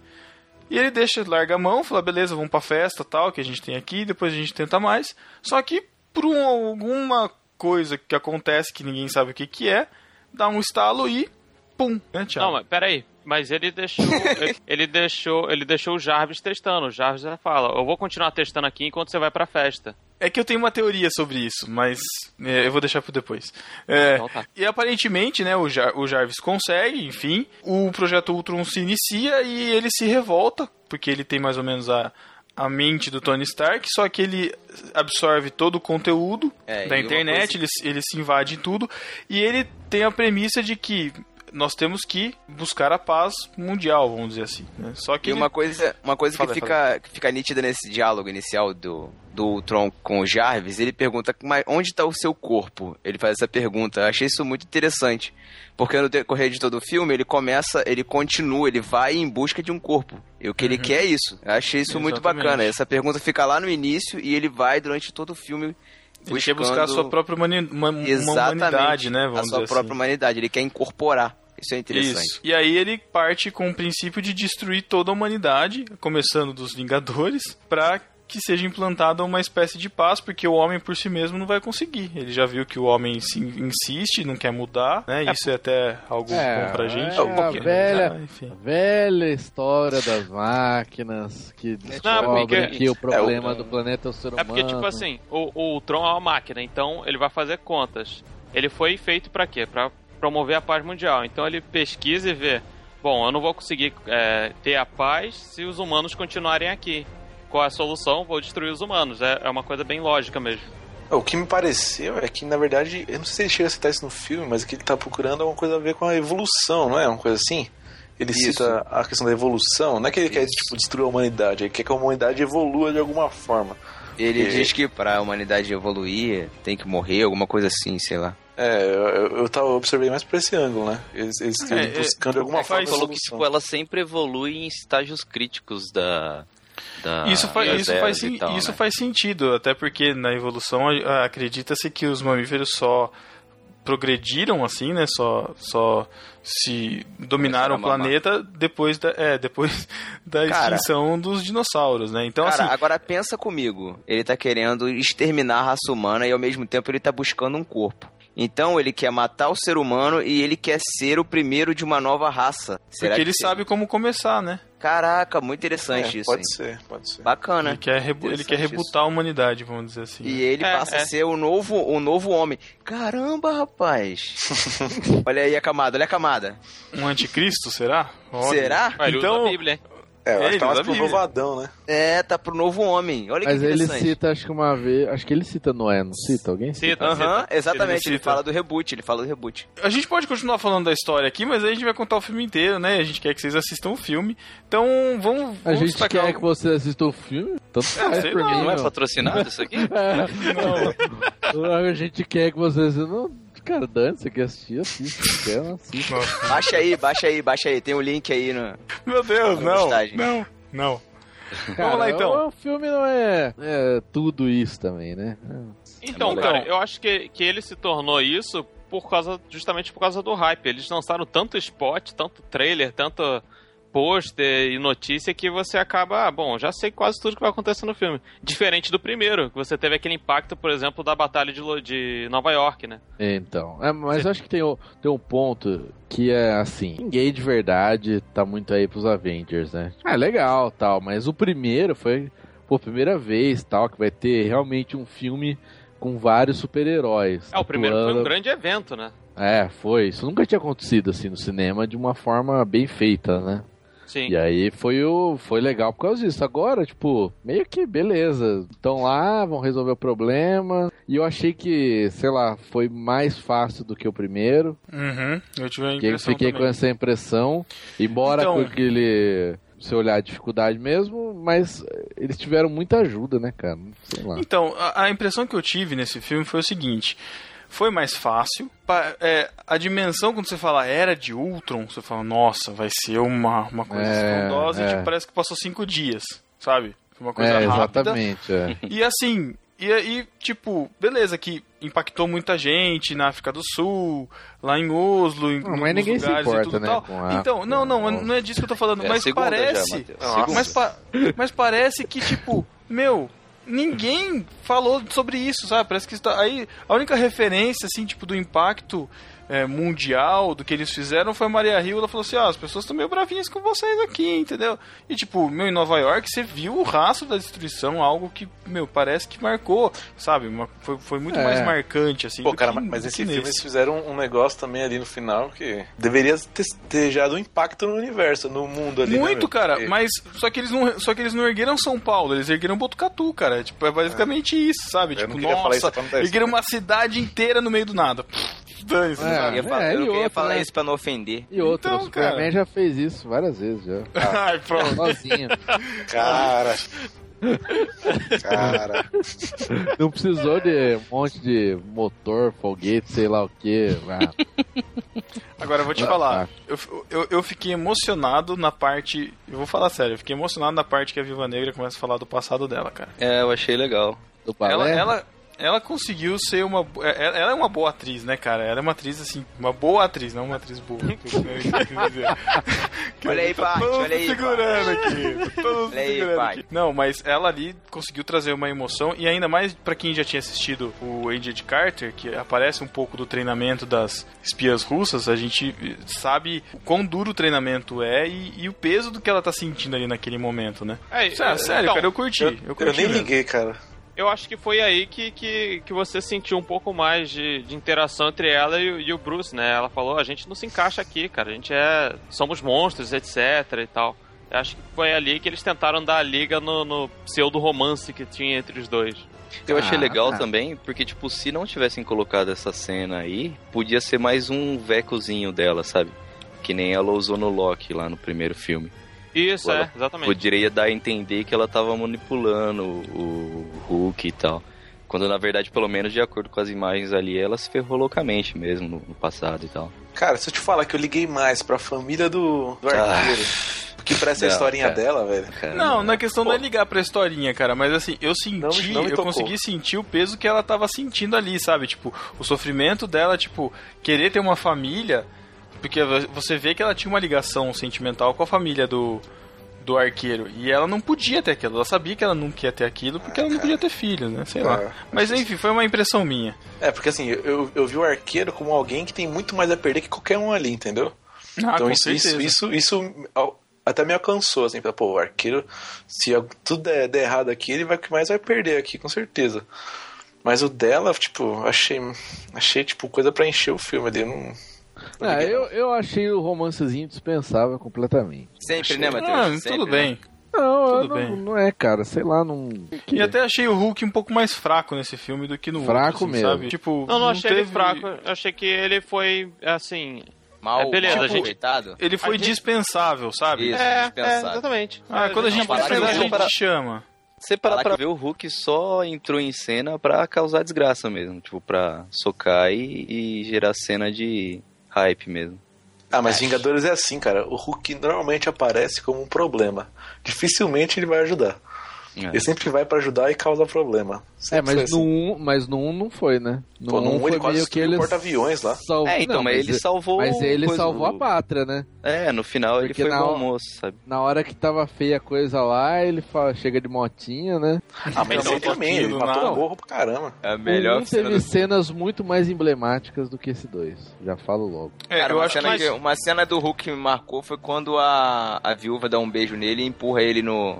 E ele deixa, larga a mão, fala, beleza, vamos pra festa tal, que a gente tem aqui, depois a gente tenta mais. Só que por um- alguma coisa que acontece que ninguém sabe o que, que é, dá um estalo e pum, né? Não, mas peraí. Mas ele deixou. ele, ele deixou. Ele deixou o Jarvis testando. O Jarvis já fala, eu vou continuar testando aqui enquanto você vai pra festa. É que eu tenho uma teoria sobre isso, mas é, eu vou deixar pro depois. É, Então tá. E aparentemente, né, o, Jar- o Jarvis consegue, enfim, o projeto Ultron se inicia e ele se revolta, porque ele tem mais ou menos a, a mente do Tony Stark, só que ele absorve todo o conteúdo É, da internet, ele, ele se invade em tudo, e ele tem a premissa de que nós temos que buscar a paz mundial, vamos dizer assim. né? Só que E ele- uma coisa, uma coisa Fala, que, fica, que fica nítida nesse diálogo inicial do, do Tron com o Jarvis, ele pergunta, mas onde está o seu corpo? Ele faz essa pergunta. Eu achei isso muito interessante. Porque no decorrer de todo o filme, ele começa, ele continua, ele vai em busca de um corpo. E o que ele quer é isso. Eu achei isso muito Uhum. Exatamente. bacana. Essa pergunta fica lá no início e ele vai durante todo o filme Ele quer buscar a sua própria humani uma, uma Exatamente. humanidade, né? a Vamos sua dizer própria assim. humanidade. Ele quer incorporar. Isso é interessante. Isso. E aí ele parte com o princípio de destruir toda a humanidade, começando dos Vingadores, pra que seja implantada uma espécie de paz, porque o homem por si mesmo não vai conseguir. Ele já viu que o homem se insiste, não quer mudar, né? Isso é até algo bom pra gente. É, um pouquinho, a velha, né? Enfim. a velha história das máquinas que descobrem porque- que o problema o- do planeta é o ser humano. É porque, tipo assim, o, o Ultron é uma máquina, então ele vai fazer contas. Ele foi feito pra quê? Pra promover a paz mundial. Então ele pesquisa e vê: bom, eu não vou conseguir é, ter a paz se os humanos continuarem aqui. Qual é a solução? Vou destruir os humanos. É, é uma coisa bem lógica mesmo. O que me pareceu é que, na verdade, eu não sei se ele chega a citar isso no filme, mas o que ele tá procurando é uma coisa a ver com a evolução, não é? Uma coisa assim? Ele Isso. cita a questão da evolução, não é que ele quer tipo, destruir a humanidade, ele quer que a humanidade evolua de alguma forma. Ele E- diz que pra humanidade evoluir tem que morrer, alguma coisa assim, sei lá. É, eu, eu, eu tava, observei mais por esse ângulo, né? Eles, eles É, é, buscando de alguma é, forma falou que tipo, ela sempre evolui em estágios críticos da. da Isso, faz, isso, faz, sen- tal, isso né? faz sentido, até porque na evolução acredita-se que os mamíferos só progrediram assim, né? Só, só se dominaram o planeta depois da, é, depois da Cara. extinção dos dinossauros, né? Então Cara, assim, agora pensa comigo. Ele tá querendo exterminar a raça humana e ao mesmo tempo ele tá buscando um corpo. Então ele quer matar o ser humano e ele quer ser o primeiro de uma nova raça. Será porque que ele sabe como começar, né? Caraca, muito interessante É, isso. pode hein? ser, pode ser. Bacana. Ele quer, rebu- ele quer rebutar a humanidade, vamos dizer assim. E né? ele É, passa é. a ser o novo, o novo homem. Caramba, rapaz. olha aí a camada, olha a camada. Um anticristo, será? Olha. Será? Ele Então- Bíblia? É, eu acho Ele que tá mais a pro Bíblia. novadão, né? É, tá pro novo homem. Olha Mas que ele interessante. cita, acho que uma vez. Acho que ele cita Noé, não cita? Alguém cita? Aham, exatamente. Ele Ele fala do reboot, ele fala do reboot. A gente pode continuar falando da história aqui, mas aí a gente vai contar o filme inteiro, né? A gente quer que vocês assistam o filme. Então, vamos. A vamos gente destacar quer que você assista o filme? Tanto faz sei por lá, mim. Não é patrocinado isso aqui? Não. A gente quer que você assista. Não, cara, dane, você quer assistir, assiste. Quer, não assiste. Baixa aí, baixa aí, baixa aí. Tem o link aí no. Meu Deus, Na não. postagem. Não, não. Cara, Vamos lá, então. O filme não é, é tudo isso também, né? Então, Então- cara, eu acho que, que ele se tornou isso por causa, justamente por causa do hype. Eles lançaram tanto spot, tanto trailer, tanto pôster e notícia que você acaba, ah, bom, já sei quase tudo que vai acontecer no filme. Diferente do primeiro, que você teve aquele impacto, por exemplo, da Batalha de, Lo- de Nova York, né? Então, é, mas eu acho que tem, o- tem um ponto que é assim, ninguém de verdade tá muito aí pros Avengers, né? É legal, tal, mas o primeiro foi, por primeira vez, tal, que vai ter realmente um filme com vários super-heróis. É, o primeiro foi um grande evento, né? É, foi. Isso nunca tinha acontecido assim no cinema de uma forma bem feita, né? Sim. E aí foi o foi legal por causa disso. Agora, tipo, meio que beleza. Estão lá, vão resolver o problema. E eu achei que, sei lá, foi mais fácil do que o primeiro. Uhum, eu tive a Que eu impressão fiquei também. com essa impressão. Embora Então- com aquele. Se olhar a dificuldade mesmo, mas eles tiveram muita ajuda, né, cara? Sei lá. Então, a, a impressão que eu tive nesse filme foi o seguinte. Foi mais fácil. É, a dimensão, quando você fala era de Ultron, você fala, nossa, vai ser uma, uma coisa É, estrondosa e é. tipo, parece que passou cinco dias, sabe? Foi uma coisa É, rápida. exatamente. É. E assim, e aí, tipo, beleza, que impactou muita gente na África do Sul, lá em Oslo, em Não, mas ninguém se lugares e importa, tudo né, tal. com a Então, não, não, não é disso que eu tô falando, É mas já, parece. Nossa. mas, pa- mas parece que, tipo, meu, ninguém falou sobre isso, sabe? Parece que está aí a única referência assim, tipo do impacto é, mundial do que eles fizeram foi a Maria Rio, ela falou assim: "Ah, as pessoas estão meio bravinhas com vocês aqui, entendeu?" E tipo, meu em Nova York, você viu o rastro da destruição, algo que, meu, parece que marcou, sabe? Uma- foi, foi muito É. mais marcante assim. Pô, cara, que- mas esse filme nesse. eles fizeram um negócio também ali no final que deveria ter, ter gerado um impacto no universo, no mundo ali. né, Muito, meu? cara, Porque- mas só que eles não, só que eles não ergueram São Paulo, eles ergueram Botucatu, cara. Tipo, é basicamente isso, sabe? Eu tipo, não queria falar isso nossa, ergueram uma cidade inteira no meio do nada. Dane-se, É. sabe? Eu, ia falar, É, eu não queria outra, falar né? isso pra não ofender. E outra, Então, o Superman cara. já fez isso várias vezes já. Ai, pronto. Sozinho. Cara. cara. Não precisou de um monte de motor, foguete, sei lá o que. Agora eu vou te Ah, falar. tá. Eu, eu, eu fiquei emocionado na parte. Eu vou falar sério, eu fiquei emocionado na parte que a Viva Negra começa a falar do passado dela, cara. É, eu achei legal. Do balé. Ela, ela ela conseguiu ser uma. é- Ela é uma boa atriz, né, cara? Ela é uma atriz, assim, uma boa atriz, não uma atriz boa. Olha aí, tá Paty, olha aí, segurando aqui. tá Olha aí, Paty. aqui. Não, mas ela ali conseguiu trazer uma emoção, e ainda mais pra quem já tinha assistido o Agent Carter, que aparece um pouco do treinamento das espias russas, a gente sabe o quão duro o treinamento é e, e o peso do que ela tá sentindo ali naquele momento, né? É, Sério, sério, então, cara, eu curti. Eu, Eu, eu curti nem mesmo. liguei, cara. Eu acho que foi aí que, que, que você sentiu um pouco mais de, de interação entre ela e, o- e o Bruce, né? Ela falou, a gente não se encaixa aqui, cara. A gente é. Somos monstros, etc e tal. Eu acho que foi ali que eles tentaram dar a liga no, no pseudo-romance que tinha entre os dois. Eu achei Ah, legal ah. também, porque, tipo, se não tivessem colocado essa cena aí, podia ser mais um vecozinho dela, sabe? Que nem ela usou no Loki lá no primeiro filme. Isso, Ela é, exatamente. Poderia dar a entender que ela tava manipulando o o Hulk e tal. Quando na verdade, pelo menos de acordo com as imagens ali, ela se ferrou loucamente mesmo no, no passado e tal. Cara, se eu te falar que eu liguei mais pra família do, do Ah. arqueiro, que pra essa Não, historinha cara. dela, velho. Cara, Não, na questão não é ligar pra historinha, cara, mas assim, eu senti, Não não eu consegui sentir o peso que ela tava sentindo ali, sabe? Tipo, o sofrimento dela, tipo, querer ter uma família, porque você vê que ela tinha uma ligação sentimental com a família do, do arqueiro, e ela não podia ter aquilo, ela sabia que ela não queria ter aquilo, porque ela não podia ter filhos, né? Sei lá. É. Mas enfim, foi uma impressão minha. É, porque assim, eu, eu vi o arqueiro como alguém que tem muito mais a perder que qualquer um ali, entendeu? Ah, então isso, isso, isso, isso até me alcançou, assim, pô, o arqueiro, se tudo der, der errado aqui, ele vai que mais vai perder aqui, com certeza. Mas o dela, tipo, achei, achei tipo, coisa pra encher o filme ali, não... não Ah, eu, eu achei o romancezinho dispensável completamente. Sempre, né, Ah, Matheus? Sempre, tudo né? bem. Não, eu Tudo não, bem. não é, cara, sei lá, não. E até achei o Hulk um pouco mais fraco nesse filme do que no Fraco outro, assim, mesmo. sabe? Tipo, Não, não achei ele teve- fraco. Eu achei que ele foi, assim... Mal, É, beleza, mal a gente- aproveitado. Ele foi A gente- dispensável, sabe? Isso, É, é, dispensável. exatamente. Ah, quando a gente falar precisar, a gente chama. Você parar Falar pra ver, o Hulk só entrou em cena pra causar desgraça mesmo. Tipo, pra socar e, e gerar cena de hype mesmo. Ah, mas Vingadores é assim, cara. O Hulk normalmente aparece como um problema. Dificilmente ele vai ajudar. É. Ele sempre vai pra ajudar e causa problema. É, Sempre mas foi no assim. 1 mas no um não foi, né? No Pô, no um um foi ele quase meio que ele o porta-aviões lá. salvou- É, então, não, mas ele salvou Mas ele coisa- salvou a pátria, né? É, no final ele Porque foi na bom hora- moço, sabe? Na hora que tava feia a coisa lá, ele fala, chega de motinha, né? Ah, mas Não, ele também, ele matou nada. o morro pra caramba. É a melhor um cena teve do cenas muito mais emblemáticas do que esse dois. Já falo logo. É, Cara, eu uma, acho cena que que, uma cena do Hulk que me marcou foi quando a, a viúva dá um beijo nele e empurra ele no.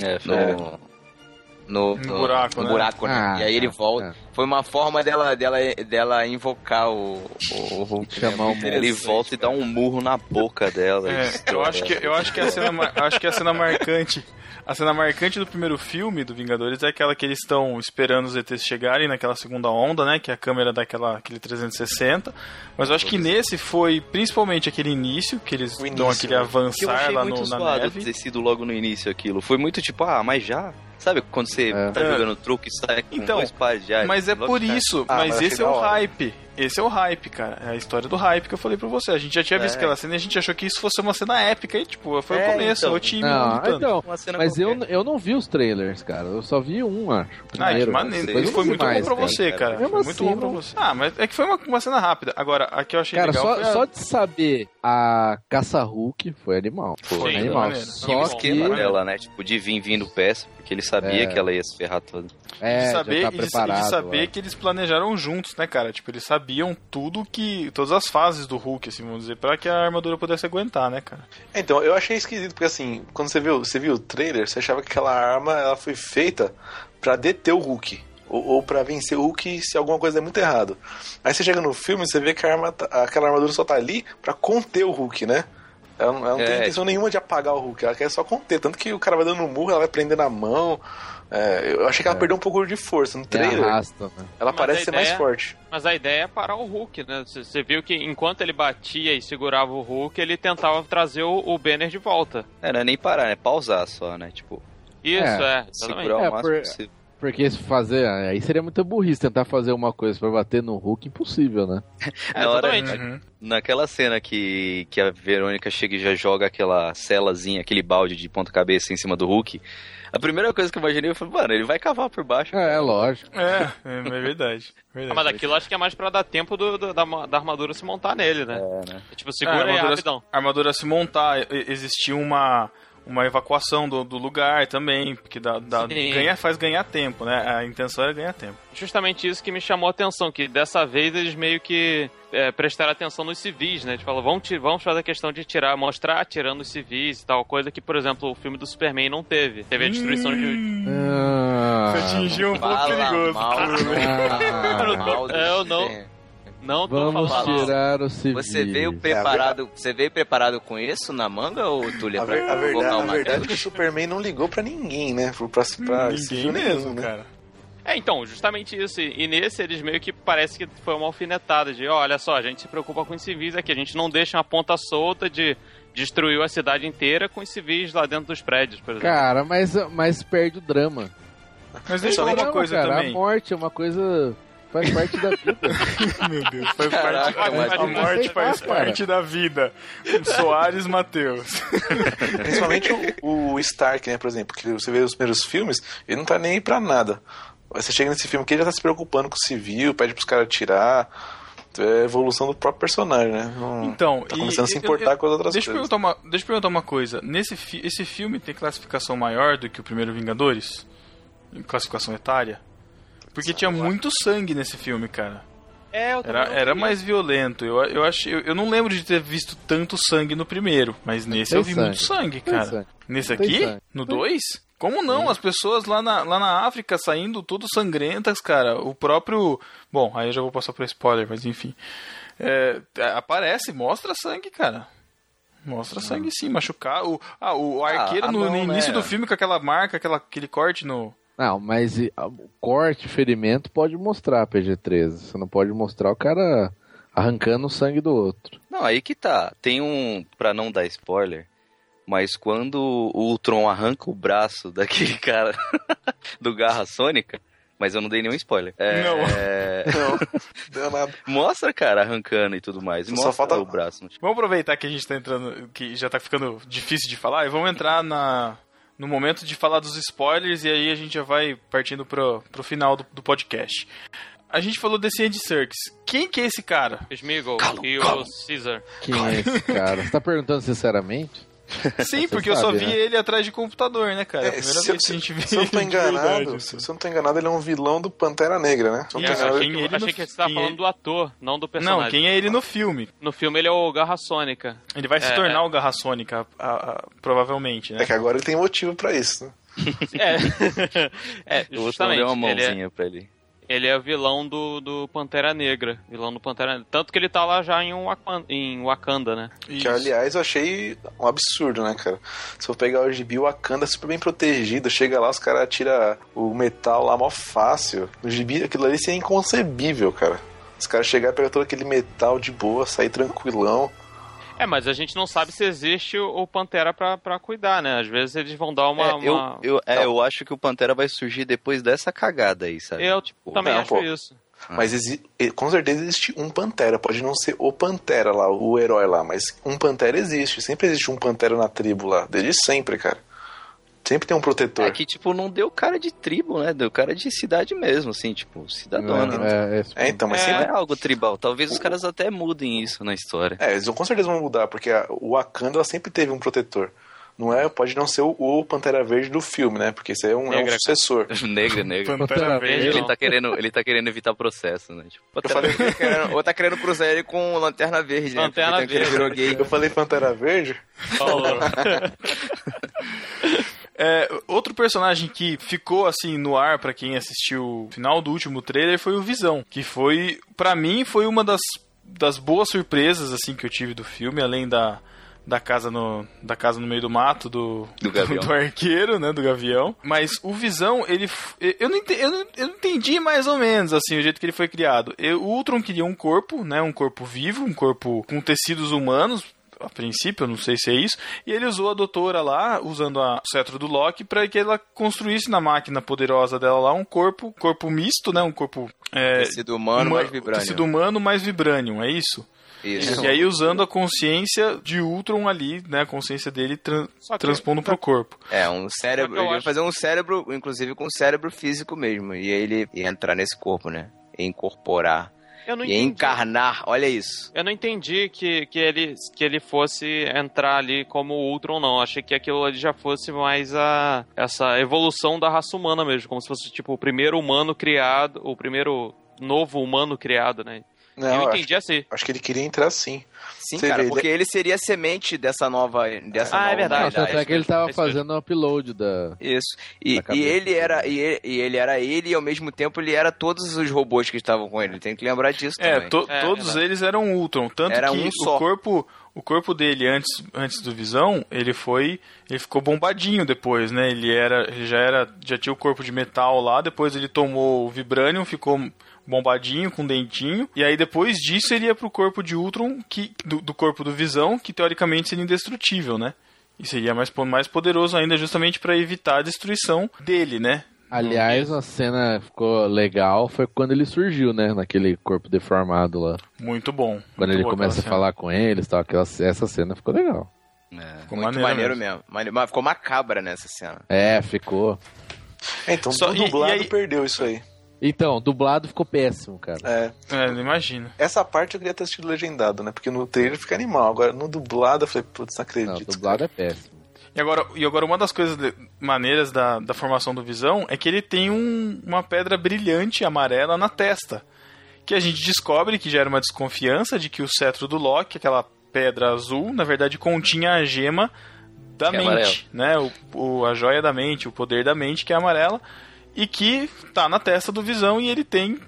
É, foi no, no, No buraco, no né? buraco, né? Ah, e aí ele tá, volta. tá. Foi uma forma dela, dela, dela invocar o, o, o Hulk. Chamar né? o Muito Ele volta e dá um murro na boca dela. É, eu acho que eu acho que a cena acho que a cena marcante a cena marcante do primeiro filme do Vingadores é aquela que eles estão esperando os ETs chegarem naquela segunda onda, né, que é a câmera daquela aquele 360. Mas eu acho que nesse foi principalmente aquele início que eles O dão início, aquele né? Avançar achei lá muito no, na zoado neve. ter sido logo no início aquilo. Foi muito tipo, ah, mas já? Sabe quando você É. tá É. jogando truque e sai com Então, dois pares de ar? Mas é por isso, Ah, mas mas esse é o hora. hype. Esse é o hype, cara. É a história do hype que eu falei pra você. A gente já tinha visto É. aquela cena e a gente achou que isso fosse uma cena épica e, tipo, foi É, o começo, então. o time Não, lutando. então, Uma cena mas eu, qualquer. eu não vi os trailers, cara. Eu só vi um, acho. Ah, que Primeiro, eu Isso não foi muito mais, bom pra cara. você, cara. Mesmo Foi muito assim, bom pra você. Ah, mas é que foi uma, uma cena rápida. Agora, a que eu achei Cara, legal só, a- só de saber a caça-Hulk foi animal. Foi animal. maneiro. E o Só que. esquema dela, né? Tipo, de vir vindo peça, porque ele sabia É. que ela ia se ferrar toda. É, de já saber, tá e de- e de saber ó. que eles planejaram juntos, né, cara? Tipo, eles sabiam tudo que. Todas as fases do Hulk, assim, vamos dizer, pra que a armadura pudesse aguentar, né, cara? Então, eu achei esquisito, porque assim, quando você viu, você viu o trailer, você achava que aquela arma ela foi feita pra deter o Hulk. Ou, ou pra vencer o Hulk se alguma coisa der muito errado. Aí você chega no filme e você vê que a arma, tá- aquela armadura só tá ali pra conter o Hulk, né? Ela, não- ela não tem É, intenção nenhuma de apagar o Hulk, ela quer só conter. Tanto que o cara vai dando um murro, ela vai prender na mão. É, eu achei que ela É. perdeu um pouco de força. No É, trailer, arrasta, né? ela Mas parece a ser mais ideia- forte. Mas a ideia é parar o Hulk, né? Você- viu que enquanto ele batia e segurava o Hulk, ele tentava trazer o, o Banner de volta. É, não é nem parar, é pausar só, né? Tipo, Isso, É, é, exatamente. segurar o É, máximo por- possível. Porque se fazer. Aí seria muita burrice tentar fazer uma coisa pra bater no Hulk, impossível, né? É, Na hora- exatamente. Uhum. Naquela cena que, que a Verônica chega e já joga aquela celazinha, aquele balde de ponta-cabeça em cima do Hulk, a primeira coisa que eu imaginei eu falei, mano, ele vai cavar por baixo. É, lógico. É, é, é verdade. verdade. Ah, mas aquilo acho que é mais pra dar tempo do- do- da, da armadura se montar nele, né? É, né? Tipo, segura É, aí armadura- rapidão. A armadura se montar, existia uma, uma evacuação do, do lugar também, porque dá, dá- ganha, faz ganhar tempo, né? A intenção era ganhar tempo. Justamente isso que me chamou a atenção, que dessa vez eles meio que é, prestaram atenção nos civis, né? Eles falam, vamos, vamos fazer a questão de tirar, mostrar atirando os civis e tal, coisa que, por exemplo, o filme do Superman não teve. Teve a destruição de... Hum, Ah, Você atingiu um pouco perigoso. mal, Ah, mal do Eu não- Superman. Não tô vamos falando... tirar o civil. Você veio preparado, você veio preparado com isso na manga ou Túlio A, ver- a verdade, a verdade é que o Superman não ligou pra ninguém, né? Pra, pra, pra esse Ninguém mesmo, né? cara. É, então, justamente isso. E e nesse eles meio que parece que foi uma alfinetada de, olha só, a gente se preocupa com os civis aqui, a gente não deixa uma ponta solta de destruiu a cidade inteira com os civis lá dentro dos prédios, por exemplo. Cara, mas, mas perde o drama. Mas deixa eu falar uma coisa cara, também. A morte é uma coisa. Faz parte da vida. Meu Deus, faz Caraca, parte, mas a tem que morte faz cara. parte da vida. Soares Matheus. Principalmente o, o Stark, né, por exemplo, que você vê os primeiros filmes, ele não tá nem aí pra nada. Você chega nesse filme que ele já tá se preocupando com o civil, pede pros caras atirar. É a evolução do próprio personagem, né? Não- Então, tá e- começando a se eu- importar eu- com as outras deixa eu, coisas. perguntar uma, deixa eu perguntar uma coisa. Nesse fi- esse filme tem classificação maior do que o primeiro Vingadores? Classificação etária? Porque tinha muito sangue nesse filme, cara. É, eu Era, era mais violento. Eu, eu, achei, eu, eu não lembro de ter visto tanto sangue no primeiro, mas nesse Tem eu vi muito sangue. sangue, Tem cara. sangue. Nesse aqui? sangue. No 2? Como não? As pessoas lá na, lá na África saindo tudo sangrentas, cara. O próprio. Bom, aí eu já vou passar por spoiler, mas enfim. É, aparece, mostra sangue, cara. Mostra sangue sim, machucar. O, ah, o arqueiro ah, no, no não, início né? do filme com aquela marca, aquela, aquele corte no. Não, mas e, a- o corte, ferimento pode mostrar PG-13. Você não pode mostrar o cara arrancando o sangue do outro. Não, aí que tá. Tem um, pra não dar spoiler, mas quando o Ultron arranca o braço daquele cara do Garra Sônica, mas eu não dei nenhum spoiler. É, Não. Não, deu nada. Mostra, cara, arrancando e tudo mais. Só Mostra falta- o braço. Vamos aproveitar que a gente tá entrando, que já tá ficando difícil de falar, e vamos entrar na, no momento de falar dos spoilers, e aí a gente já vai partindo pro, pro final do, do podcast. A gente falou desse Andy Serkis. Quem que é esse cara? Smeagol e o Caesar. Quem é esse cara? Você tá perguntando sinceramente? Sim, porque eu só sabe, vi né? ele atrás de computador, né, cara? É a É, primeira se, eu- vez que a gente vê se eu não tô enganado, verdade, se assim. eu não tô enganado, ele é um vilão do Pantera Negra, né? Se eu não tô Isso, enganado, quem ele Achei no- que você tava falando ele- do ator, não do personagem. Não, quem é ele no filme? No filme ele é o Garra Sônica. Ele vai se É, tornar é. o Garra Sônica, a- a- provavelmente, né? É que agora ele tem motivo pra isso, né? É, é justamente. deu uma ele, é, mãozinha pra ele. Ele é vilão do, do Pantera Negra. Vilão do Pantera Negra. Tanto que ele tá lá já em Wakanda, em Wakanda né? Que, Isso. aliás, eu achei um absurdo, né, cara? Se eu pegar o gibi, o Wakanda é super bem protegido. Chega lá, os caras tiram o metal lá mó fácil. No gibi, aquilo ali seria inconcebível, cara. Os caras chegarem, pegar todo aquele metal de boa, sair tranquilão. É, mas a gente não sabe se existe o Pantera pra, pra cuidar, né? Às vezes eles vão dar uma. É, eu, uma- eu, é, Não. eu acho que o Pantera vai surgir depois dessa cagada aí, sabe? Eu Tipo, também não, acho pô. isso. Mas exi- e- com certeza existe um Pantera. Pode não ser o Pantera lá, o herói lá, mas um Pantera existe. Sempre existe um Pantera na tribo lá. Desde sempre, cara. Sempre tem um protetor. É que, tipo, não deu cara de tribo, né? Deu cara de cidade mesmo, assim, tipo, cidadona. Não, é, é, É, então, mas É. Não sempre é algo tribal. Talvez os caras até mudem isso na história. É, eles com certeza vão mudar, porque a, o Wakanda ela sempre teve um protetor. Não é, pode não ser o, o Pantera Verde do filme, né? Porque esse é um, é um Negra. sucessor. negra, negra. Pantera Verde. Ele tá, querendo, ele tá querendo evitar processo, né? Tipo, Eu falei, querendo- Ou tá querendo cruzar ele com Lanterna Verde, né? Lanterna Verde. virou gay. eu falei Pantera Verde? Falou. É, outro personagem que ficou assim no ar pra quem assistiu o final do último trailer foi o Visão, que foi, pra mim, foi uma das, das boas surpresas assim que eu tive do filme, além da, da casa no da casa no meio do mato do Do Gavião. do arqueiro, né, do gavião. Mas o Visão, ele eu não entendi, eu não, eu não entendi mais ou menos assim o jeito que ele foi criado. Eu- o Ultron queria um corpo, né, um corpo vivo, um corpo com tecidos humanos a princípio, eu não sei se é isso, e ele usou a doutora lá, usando a, o cetro do Loki, para que ela construísse na máquina poderosa dela lá um corpo, corpo misto, né? Um corpo. É, Tecido humano uma- mais vibrânio. Tecido humano mais vibranium, é isso? Isso. E aí usando a consciência de Ultron ali, né? A consciência dele Só que- transpondo pro corpo. É, um cérebro. Ele ia acho- fazer um cérebro, inclusive com um cérebro físico mesmo. E aí ele ia entrar nesse corpo, né? E incorporar. Eu não E entendi. encarnar. Olha isso. Eu não entendi que, que, ele, que ele fosse entrar ali como Ultron, não. Achei que aquilo ali já fosse mais a essa evolução da raça humana mesmo, como se fosse tipo o primeiro humano criado, o primeiro novo humano criado, né? Não, eu acho, entendi assim. acho que ele queria entrar sim. Sim, Você cara, vê, porque ele seria a semente dessa nova. Dessa Ah, é nova verdade. Não, humanidade. tanto é que ele tava É isso mesmo. fazendo o upload da. Isso. E, Na e ele era e ele, e ele era ele e ao mesmo tempo ele era todos os robôs que estavam com ele. Tem que lembrar disso É, também. to- É, todos verdade. eles eram Ultron, tanto Era que um o corpo o corpo dele antes, antes do Visão, ele foi ele ficou bombadinho depois, né? Ele era ele já era já tinha o corpo de metal lá, depois ele tomou o Vibranium, ficou bombadinho com dentinho, e aí depois disso ele ia pro corpo de Ultron, que do, do corpo do Visão, que teoricamente seria indestrutível, né? E seria mais, mais poderoso ainda justamente para evitar a destruição dele, né? Aliás, a cena ficou legal foi quando ele surgiu, né? Naquele corpo deformado lá. Muito bom. Quando Muito ele começa a falar com eles e tal. Aquela, essa cena ficou legal. É. Ficou Muito maneiro maneiro mesmo. mesmo. Mas ficou macabra nessa cena. É, ficou. É, então Só- o e- dublado e aí- perdeu isso aí. Então, dublado ficou péssimo, cara. É, É, não imagino. essa parte eu queria ter assistido legendado, né? Porque no trailer fica animal. Agora no dublado eu falei, putz, não Não, acredito. dublado é péssimo. E agora, e agora uma das coisas de- maneiras da, da formação do Visão é que ele tem um- uma pedra brilhante amarela na testa. Que a gente descobre que já era uma desconfiança de que o cetro do Loki, aquela pedra azul, na verdade continha a gema da Que é mente, né? O, o- a joia da mente, o poder da mente, que é amarela, e que tá na testa do Visão e ele tem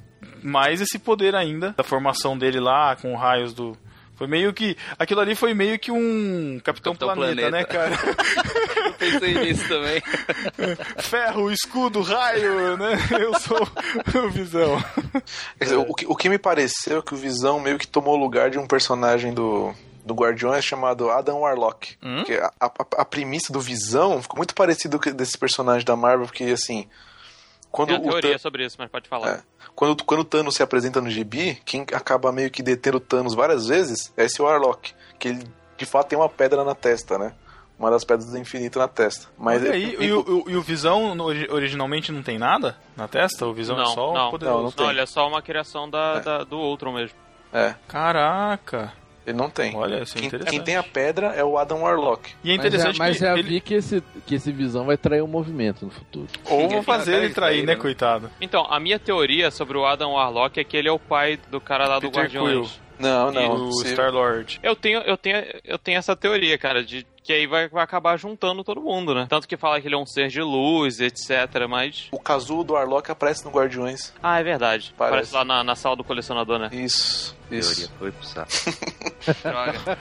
mais esse poder ainda da formação dele lá com raios do foi meio que aquilo ali foi meio que um Capitão, Capitão Planeta, Planeta. né, cara? Eu pensei nisso também. Ferro, escudo, raio, né? Eu sou o Visão. Quer dizer, o, que, o que me pareceu é que o Visão meio que tomou o lugar de um personagem do, do Guardiões chamado Adam Warlock. Hum? Porque a, a, a premissa do Visão ficou muito parecido com desse personagem da Marvel, porque assim. Quando Tem uma o, teoria sobre isso, mas pode falar. É. quando, quando o Thanos se apresenta no gibi, quem acaba meio que detendo o Thanos várias vezes é esse Warlock. Que ele de fato tem uma pedra na testa, né? Uma das pedras do infinito na testa. Mas é- aí, e, o, e o Visão originalmente não tem nada na testa? O Visão é Não, só não. o poderoso. Não, não tem. Não, ele é só uma criação da, É. da- do Ultron mesmo. é, Caraca! Ele não tem. Olha, isso é quem, interessante. quem tem a pedra é o Adam Warlock. E é Mas, interessante já, mas que já ele... vi que esse, que esse visão vai trair o movimento no futuro. Ou vão fazer ele trair, trair, né, né? coitado? Então, a minha teoria sobre o Adam Warlock é que ele é o pai do cara lá do Peter Guardiões. Não, E não. o se- Star-Lord. Eu tenho, eu tenho, eu tenho essa teoria, cara, de que aí vai, vai acabar juntando todo mundo, né? Tanto que fala que ele é um ser de luz, etc, mas... O casulo do Warlock aparece no Guardiões. Ah, é verdade. Parece. Parece lá na, na sala do colecionador, né? Isso, Teoria foi pro saco. Droga.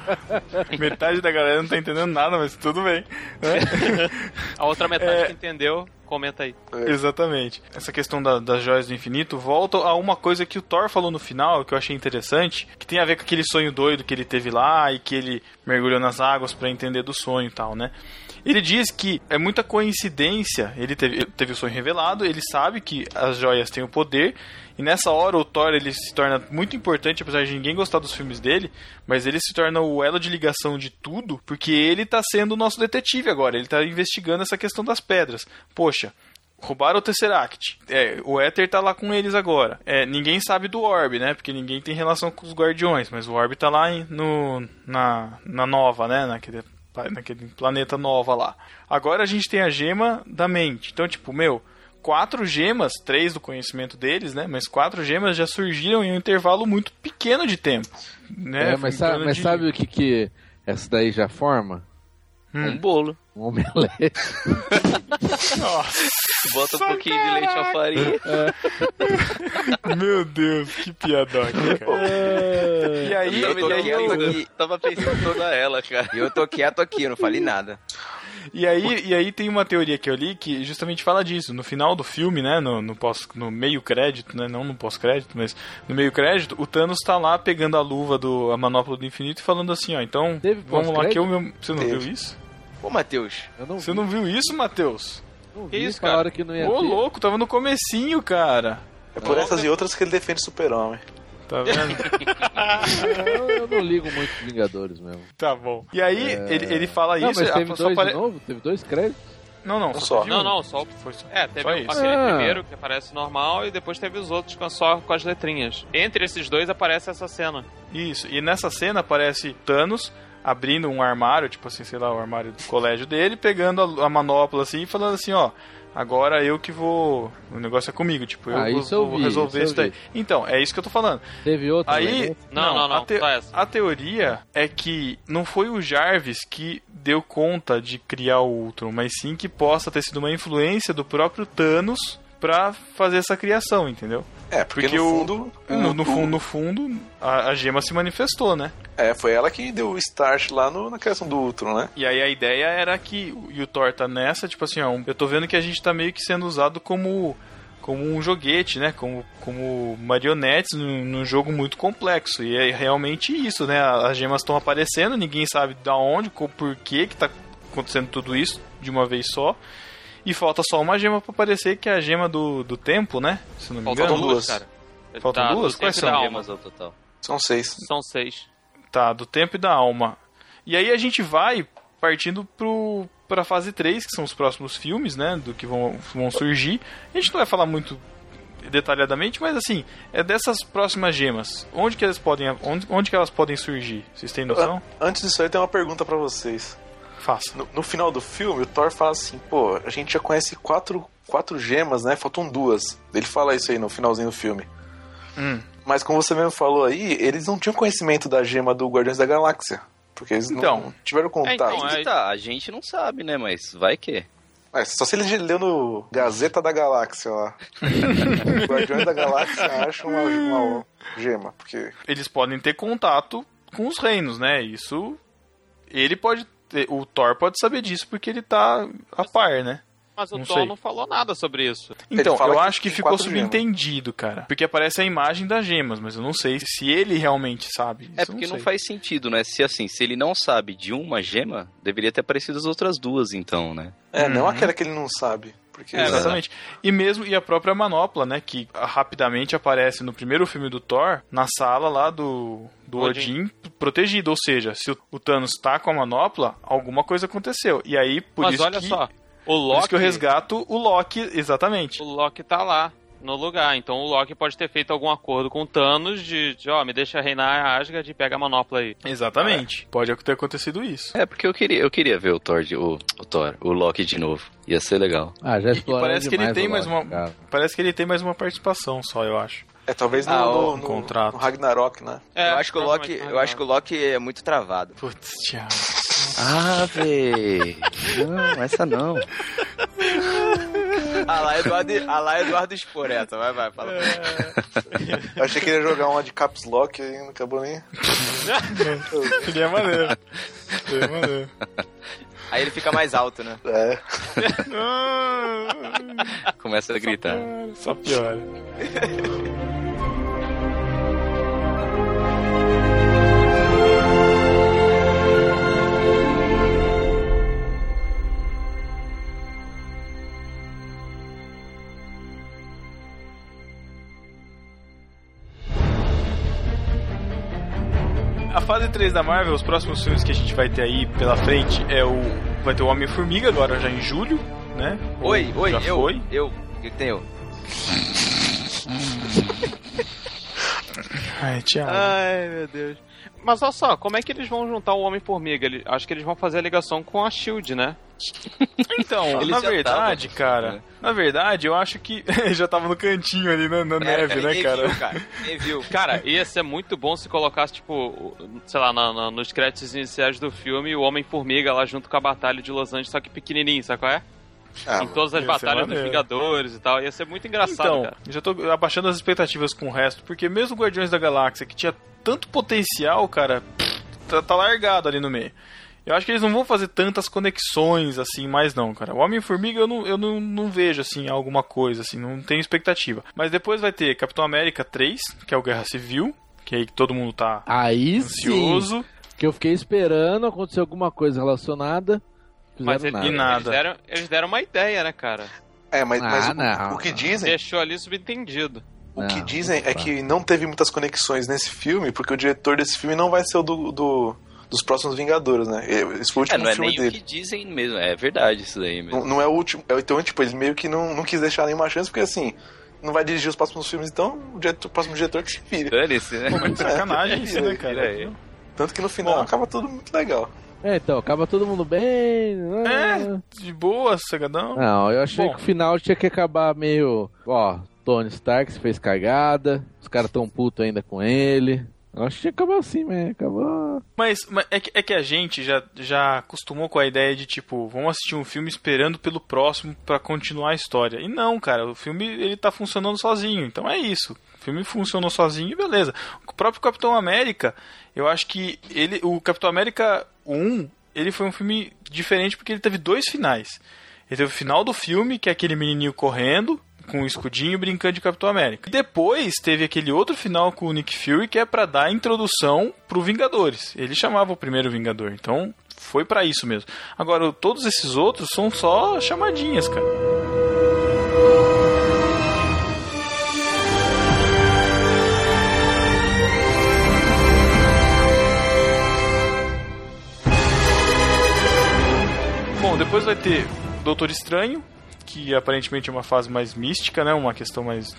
Metade da galera não tá entendendo nada, mas tudo bem. né? A outra metade É. que entendeu, comenta aí. Exatamente. Essa questão da- das joias do infinito volta a uma coisa que o Thor falou no final, que eu achei interessante, que tem a ver com aquele sonho doido que ele teve lá e que ele mergulhou nas águas pra entender do sonho e tal, né? Ele diz que é muita coincidência, ele teve, teve o sonho revelado, ele sabe que as joias têm o poder, e nessa hora o Thor ele se torna muito importante, apesar de ninguém gostar dos filmes dele, mas ele se torna o elo de ligação de tudo, porque ele tá sendo o nosso detetive agora, ele tá investigando essa questão das pedras. Poxa, Roubaram o Tesseract. É, o Éter tá lá com eles agora. É, ninguém sabe do Orb, né? Porque ninguém tem relação com os Guardiões. Mas o Orb tá lá no, na, na Nova, né? Naquele, naquele planeta Nova lá. Agora a gente tem a gema da mente. Então, tipo, meu, quatro gemas, três do conhecimento deles, né? Mas quatro gemas já surgiram em um intervalo muito pequeno de tempo. Né? É, mas sabe, mas de- sabe o que, que essa daí já forma? Um bolo. Um omelete. Nossa, Bota um pouquinho de leite à farinha. meu Deus, que piadoca, cara. E aí, Eu tô e aí eu-. Tava pensando toda ela, cara. E eu tô quieto aqui, eu não falei nada. E aí, e aí tem uma teoria que eu li que justamente fala disso. No final do filme, né? No, no, pós, no meio crédito, né? Não no pós-crédito, mas no meio crédito, o Thanos tá lá pegando a luva do a manopla do infinito e falando assim, ó, então Teve vamos lá que eu meu. Você não Teve. viu isso? Ô, Matheus. Eu não Você vi, não viu isso, Matheus? não Que vi, isso, cara? que não ia Ô, ter. louco, tava no comecinho, cara. É por essas e outras que ele defende o super-homem. Tá vendo? Eu, eu não ligo muito pros Vingadores mesmo. tá bom. E aí, É. ele, ele fala não, isso. mas a- teve dois apare- de novo? Teve dois créditos? Não, não, Um só. só. teve Não, um. não, só. Foi só. É, teve Só o- isso. aquele Ah. primeiro que aparece normal e depois teve os outros com, só com as letrinhas. Entre esses dois aparece essa cena. Isso, e nessa cena aparece Thanos abrindo um armário, tipo assim, sei lá, o armário do colégio dele, pegando a, a manopla assim e falando assim, ó, agora eu que vou. O negócio é comigo, tipo, eu Ah, vou, eu vou vi, resolver isso isso daí. Então, é isso que eu tô falando. Teve outro Aí. também? Não, não, não, a, te- a teoria é que não foi o Jarvis que deu conta de criar o Ultron, mas sim que possa ter sido uma influência do próprio Thanos pra fazer essa criação, entendeu? É, porque, Porque no o- fundo. No, no fundo, no fundo, a, a gema se manifestou, né? É, foi ela que deu o start lá no, na criação do Ultron, né? E aí a ideia era que o- e o Thor tá nessa, tipo assim, ó, eu tô vendo que a gente tá meio que sendo usado como como um joguete, né? Como, como marionetes num, num jogo muito complexo. E é realmente isso, né? As gemas estão aparecendo, ninguém sabe da onde, por que que tá acontecendo tudo isso de uma vez só. E falta só uma gema pra aparecer, que é a gema do, do tempo, né? Se não me Faltam engano. duas. duas, cara. Faltam Tá, duas? do Quais tempo são? Gemas ao total. São seis. São seis. Tá, do tempo e da alma. E aí a gente vai partindo pro, pra fase 3, que são os próximos filmes, né? Do que vão, vão surgir. A gente não vai falar muito detalhadamente, mas assim, é dessas próximas gemas. Onde que elas podem, onde, onde que elas podem surgir? Vocês têm noção? Antes disso aí, tem uma pergunta pra vocês. Faça. No, no final do filme, o Thor fala assim: pô, a gente já conhece quatro, quatro gemas, né? Faltam duas. Ele fala isso aí no finalzinho do filme. Hum. Mas como você mesmo falou aí, eles não tinham conhecimento da gema do Guardiões da Galáxia. Porque eles Então. não tiveram contato. então, Aí que tá, a gente não sabe, né? Mas vai que. É, só se ele leu no Gazeta da Galáxia lá. Guardiões da Galáxia acham uma, uma gema. Porque Eles podem ter contato com os reinos, né? Isso. Ele pode. O Thor pode saber disso porque ele tá a par, né? Mas o Não Thor sei. não falou nada sobre isso. Então, eu que acho que ficou quatro gemas. subentendido, cara. Porque aparece a imagem das gemas, mas eu não sei se ele realmente sabe. É porque não sei. faz sentido, né? Se assim, se ele não sabe de uma gema, deveria ter aparecido as outras duas, então, né? É, não Uhum. aquela que ele não sabe. Porque É, exatamente. E mesmo e a própria manopla, né, que rapidamente aparece no primeiro filme do Thor, na sala lá do do Odin. Odin, protegido, ou seja, se o, Thanos tá com a manopla, alguma coisa aconteceu. E aí por Mas isso olha que só, o por Loki, isso que eu resgato o Loki, exatamente. o Loki tá lá no lugar. Então o Loki pode ter feito algum acordo com o Thanos de, de, ó, me deixa reinar a Asgard e pega a manopla aí. Exatamente. Pode ter acontecido isso. É, porque eu queria, eu queria ver o Thor, de, o, o Thor, o Loki de novo. Ia ser legal. Ah, já E exploraram parece que ele tem mais Loki, uma cara. parece que ele tem mais uma participação só, eu acho. É, talvez no, Ah, no, no- contrato. no Ragnarok, né? É, eu, acho que o Loki, eu acho que o Loki é muito travado. Putz, Thiago. Ah, véi. Não, essa não. Ah lá, Eduardo, ah lá, Eduardo expor essa. Vai, vai, fala. Eu achei que ele ia jogar uma de Caps Lock e não acabou nem. Seria maneiro. Seria maneiro. Aí ele fica mais alto, né? É. Começa a gritar. Só piora. A fase 3 da Marvel, os próximos filmes que a gente vai ter aí pela frente é o. Vai ter o Homem-Formiga agora já em julho, né? Ou Oi, oi, já eu. foi. Eu. O que que tem eu? Ai, Thiago. Ai, meu Deus. Mas olha só, como é que eles vão juntar o Homem-Formiga? Ele- Acho que eles vão fazer a ligação com a SHIELD, né? Então, Eles na verdade, tavam, cara, né? na verdade, eu acho que já tava no cantinho ali na, na neve, né, cara? Viu, cara? Ninguém viu. Cara, ia ser muito bom se colocasse, tipo, sei lá, na- na- nos créditos iniciais do filme, o Homem-Formiga lá junto com a Batalha de Los Angeles, só que pequenininho, sabe qual é? Ah, em todas as batalhas dos. Vingadores e tal. Ia ser muito engraçado, Então, cara. já tô abaixando as expectativas com o resto, porque mesmo o Guardiões da Galáxia, que tinha tanto potencial, cara, pff, tá, tá largado ali no meio. Eu acho que eles não vão fazer tantas conexões assim mais não, cara. O Homem-Formiga eu, não, eu não, não vejo assim alguma coisa, assim, não tenho expectativa. Mas depois vai ter Capitão América 3, que é o Guerra Civil, que aí todo mundo tá Aí ansioso. sim, que eu fiquei esperando acontecer alguma coisa relacionada. Mas ele- nada. E nada. Eles, deram, eles deram uma ideia, né, cara? É, mas, Ah, mas o- não. o, que dizem, Deixou ali subentendido. o que Não, dizem não é que não teve muitas conexões nesse filme, porque o diretor desse filme não vai ser o do, do- dos próximos Vingadores, né? Esse foi o É, último não é filme nem o dele. que dizem mesmo. É verdade isso daí mesmo. Não, não é o último. é, Então, tipo, ele meio que não, não quis deixar nenhuma chance, porque assim, não vai dirigir os próximos filmes, então o, diretor- o próximo diretor que se vire. Dane-se, né? Pô, sacanagem isso, né, cara? Tanto que no final Bom. acaba tudo muito legal. É, então, acaba todo mundo bem. né? É, de boa, cegadão. Não, eu achei Bom. que o final tinha que acabar meio. Ó, Tony Stark se fez cagada, os caras tão putos ainda com ele. Eu acho que acabar assim, né? Acabou. Mas, mas é, que, é que a gente já, já acostumou com a ideia de, tipo, vamos assistir um filme esperando pelo próximo pra continuar a história. E não, cara, o filme ele tá funcionando sozinho, então é isso. Filme funcionou sozinho e beleza. O próprio Capitão América, eu acho que ele, o Capitão América 1, ele foi um filme diferente porque ele teve dois finais. Ele teve o final do filme, que é aquele menininho correndo, com o escudinho brincando de Capitão América. Depois teve aquele outro final com o Nick Fury, que é pra dar a introdução pro Vingadores. Ele chamava o primeiro Vingador, então foi pra isso mesmo. Agora, todos esses outros são só chamadinhas, cara. Depois vai ter Doutor Estranho, que aparentemente é uma fase mais mística, né? Uma questão mais,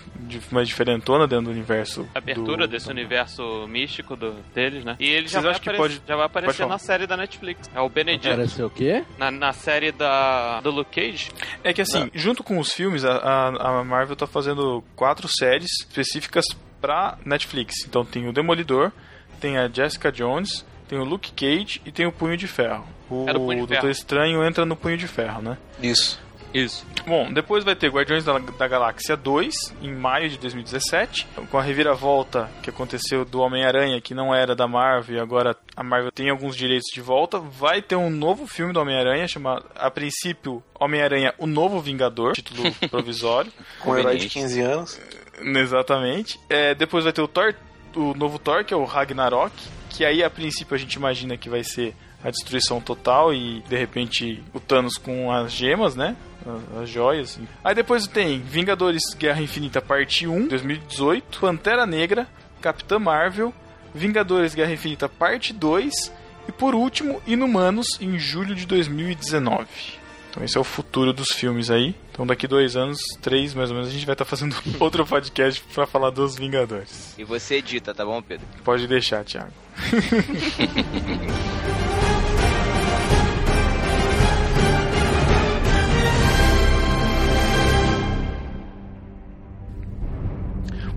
mais diferentona dentro do universo. Abertura do- desse universo místico do, deles, né? E ele já Vocês vai, acham que aparecer, pode- já vai aparecer na série da Netflix. É o Benedict. Pareceu o quê? Na, na série da, do Luke Cage. É que assim, junto com os filmes, a, a, a Marvel tá fazendo quatro séries específicas pra Netflix. Então tem o Demolidor, tem a Jessica Jones, tem o Luke Cage e tem o Punho de Ferro. O Punho de Doutor Ferro. Estranho entra no Punho de Ferro, né? Isso. Isso. Bom, depois vai ter Guardiões da, da Galáxia 2, em maio de 2017, com a reviravolta que aconteceu do Homem-Aranha, que não era da Marvel, e agora a Marvel tem alguns direitos de volta. Vai ter um novo filme do Homem-Aranha, chamado, a princípio, Homem-Aranha, o Novo Vingador, título provisório. Com um herói de Conveniente. 15 anos. Exatamente. É, depois vai ter o Thor, o novo Thor, que é o Ragnarok, que aí a princípio a gente imagina que vai ser a destruição total e de repente o Thanos com as gemas, né? As, as joias. Aí depois tem Vingadores Guerra Infinita Parte 1, 2018, Pantera Negra, Capitã Marvel, Vingadores Guerra Infinita Parte 2 e por último Inumanos em julho de 2019. Então esse é o futuro dos filmes aí. Então daqui dois anos, três mais ou menos, a gente vai estar fazendo outro podcast pra falar dos Vingadores. E você edita, tá bom, Pedro? Pode deixar, Thiago.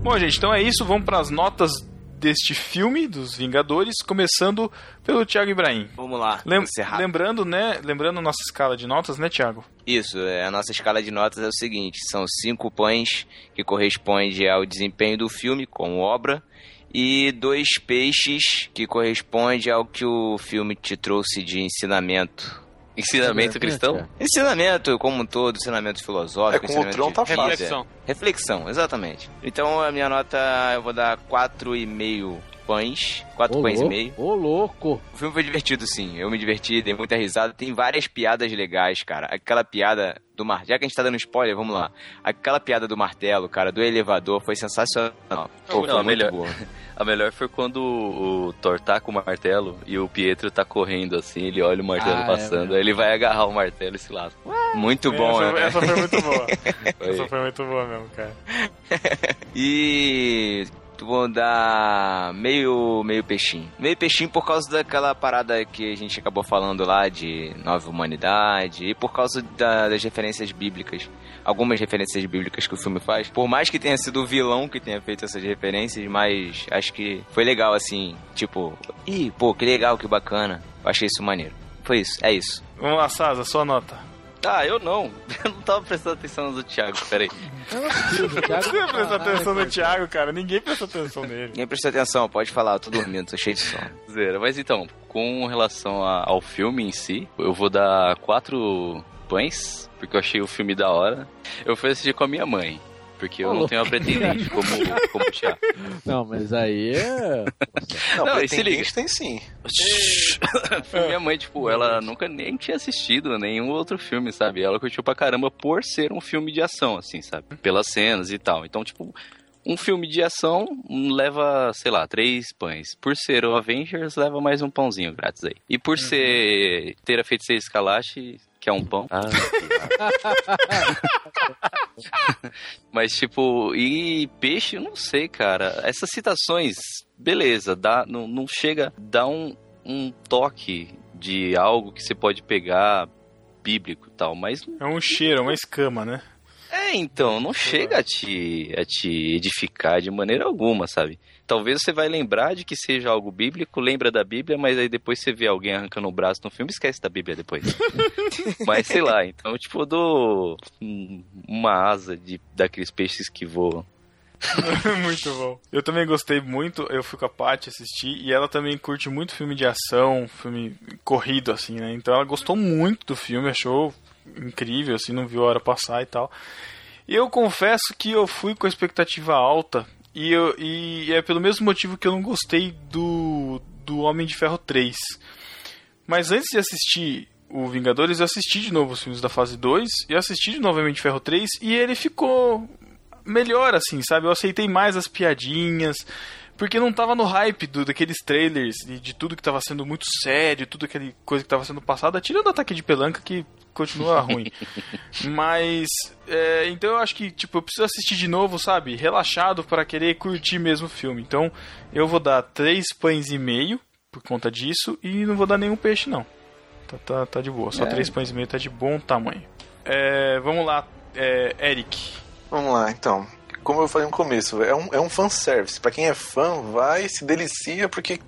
Bom, gente, então é isso. Vamos para as notas deste filme dos Vingadores, começando pelo Thiago Ibrahim. Vamos lá. Lem- lembrando, né? Lembrando nossa escala de notas, né, Thiago? Isso, é, a nossa escala de notas é o seguinte: são cinco pães que corresponde ao desempenho do filme como obra e dois peixes que corresponde ao que o filme te trouxe de ensinamento. Ensinamento cristão? Ensinamento como um todo, ensinamento filosófico, É, com o ensinamento Tron de tá fácil. Reflexão. Reflexão, exatamente. Então a minha nota eu vou dar quatro e meio pães, quatro Ô, pães e meio. Ô, louco. O filme foi divertido, sim. Eu me diverti, dei muita risada. Tem várias piadas legais, cara. Aquela piada do martelo. Já que a gente tá dando spoiler, vamos lá. Aquela piada do martelo, cara, do elevador, foi sensacional. Pô, Não, foi muito melhor. boa. A melhor foi quando o Thor tá com o martelo e o Pietro tá correndo assim, ele olha o martelo Ah, é passando, mesmo. aí ele vai agarrar o martelo e se lasca. Muito bom, essa, né? essa foi muito boa. Foi. essa foi muito boa mesmo, cara. E vou dar meio, meio peixinho. Meio peixinho por causa daquela parada que a gente acabou falando lá de nova humanidade e por causa da- das referências bíblicas. Algumas referências bíblicas que o filme faz. Por mais que tenha sido o vilão que tenha feito essas referências, mas acho que foi legal assim. Tipo, ih, pô, que legal, que bacana. Eu achei isso maneiro. Foi isso, é isso. Vamos lá, Sasa, sua nota. Ah, eu não. Eu não tava prestando atenção no Thiago, peraí. Você presta tá- atenção no Thiago, cara. Ninguém presta atenção nele. Ninguém prestou atenção, pode falar, eu tô dormindo, tô cheio de sono. Zero. Mas então, com relação a- ao filme em si, eu vou dar quatro pães, porque eu achei o filme da hora. Eu fui assistir com a minha mãe. Porque eu não tenho uma pretendente como, como o Thiago. Não, mas aí é. Não, Não, se pretendente tem sim. Foi minha mãe, tipo, ela nunca nem tinha assistido nenhum outro filme, sabe? Ela curtiu pra caramba por ser um filme de ação, assim, sabe? Pelas cenas e tal. Então, tipo, um filme de ação leva, sei lá, três pães. Por ser o Avengers, leva mais um pãozinho grátis aí. E por ser ter a feiticeira Escalache, que é um pão. Ah, Mas, tipo, e peixe, eu não sei, cara. Essas citações, beleza, dá, não, não chega, dá um, um toque de algo que você pode pegar bíblico e tal, mas É um cheiro, é uma escama, né? é, então, não chega a te, a te edificar de maneira alguma, sabe? Talvez você vai lembrar de que seja algo bíblico, lembra da Bíblia, mas aí depois você vê alguém arrancando o braço no filme, esquece da Bíblia depois. mas sei lá, então, tipo, eu dou um- uma asa de, daqueles peixes que voam. muito bom. Eu também gostei muito, eu fui com a Paty assistir e ela também curte muito filme de ação, filme corrido, assim, né? Então ela gostou muito do filme, achou incrível, assim, não viu a hora passar e tal. E eu confesso que eu fui com a expectativa alta e, eu, e é pelo mesmo motivo que eu não gostei do, do Homem de Ferro 3. Mas antes de assistir o Vingadores, eu assisti de novo os filmes da fase 2 e assisti de de Ferro 3 e ele ficou melhor, assim, sabe? Eu aceitei mais as piadinhas, porque não tava no hype do, daqueles trailers e de tudo que tava sendo muito sério, tudo aquele coisa que tava sendo passada, tirando o ataque de pelanca que continua ruim. Mas, é, então eu acho que, tipo, eu preciso assistir de novo, sabe? Relaxado para querer curtir mesmo o filme. Então, eu vou dar três pães e meio por conta disso e não vou dar nenhum peixe, não. Tá, tá, tá de boa. Só É. três pães e meio tá de bom tamanho. É, vamos lá, é, Eric. Vamos lá, então. Como eu falei no começo, é um, é um fanservice. Pra quem é fã, vai se delicia porque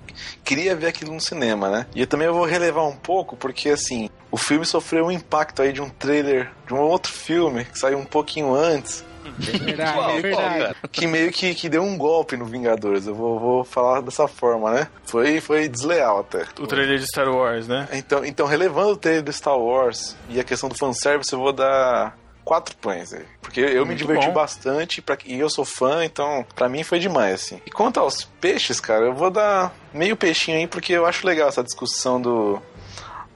queria ver aquilo no cinema, né? E eu também eu vou relevar um pouco porque, assim, o filme sofreu um impacto aí de um trailer de um outro filme que saiu um pouquinho antes, Verdade, qual, verdade. que meio que, que deu um golpe no Vingadores. Eu vou, vou falar dessa forma, né? Foi, foi desleal até. O trailer de Star Wars, né? Então, então, relevando o trailer do Star Wars e a questão do fanservice, eu vou dar quatro pães aí. Porque eu me Muito diverti bom. bastante pra, e eu sou fã, então pra mim foi demais, assim. E quanto aos peixes, cara, eu vou dar meio peixinho aí, porque eu acho legal essa discussão do.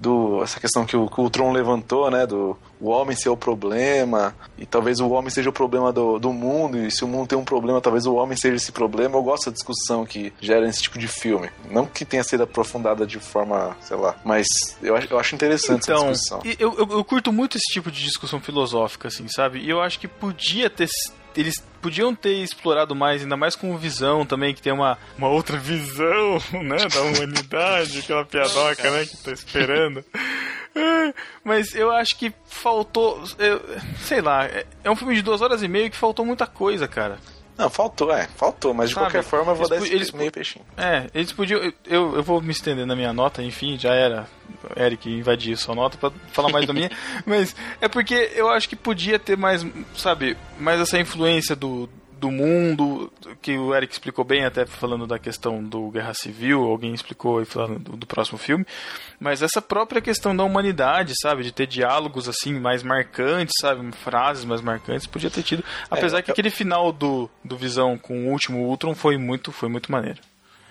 Do essa questão que o, que o Tron levantou, né? Do o homem ser o problema, e talvez o homem seja o problema do, do mundo, e se o mundo tem um problema, talvez o homem seja esse problema. Eu gosto da discussão que gera esse tipo de filme. Não que tenha sido aprofundada de forma, sei lá, mas eu acho, eu acho interessante Então, essa discussão. eu, eu, eu curto muito esse tipo de discussão filosófica, assim, sabe? E eu acho que podia ter. Eles podiam ter explorado mais, ainda mais com visão também, que tem uma, uma outra visão, né, da humanidade, aquela piadoca, né, que tá esperando. Mas eu acho que faltou. eu- sei lá, é- é um filme de duas horas e meia que faltou muita coisa, cara. Não, faltou, é, faltou, mas de Sabe, qualquer forma eu vou dar esse eles meio peixinho. É, eles podiam. Eu, eu vou me estender na minha nota, enfim, já era. Eric invadir sua nota pra falar mais da minha. Mas é porque eu acho que podia ter mais, sabe, mais essa influência do, do mundo, que o Eric explicou bem, até falando da questão do Guerra Civil, alguém explicou aí falando do, do próximo filme. Mas essa própria questão da humanidade, sabe, de ter diálogos assim mais marcantes, sabe, frases mais marcantes, podia ter tido. Apesar que aquele final do, do Visão com o último Ultron foi muito, foi muito maneiro.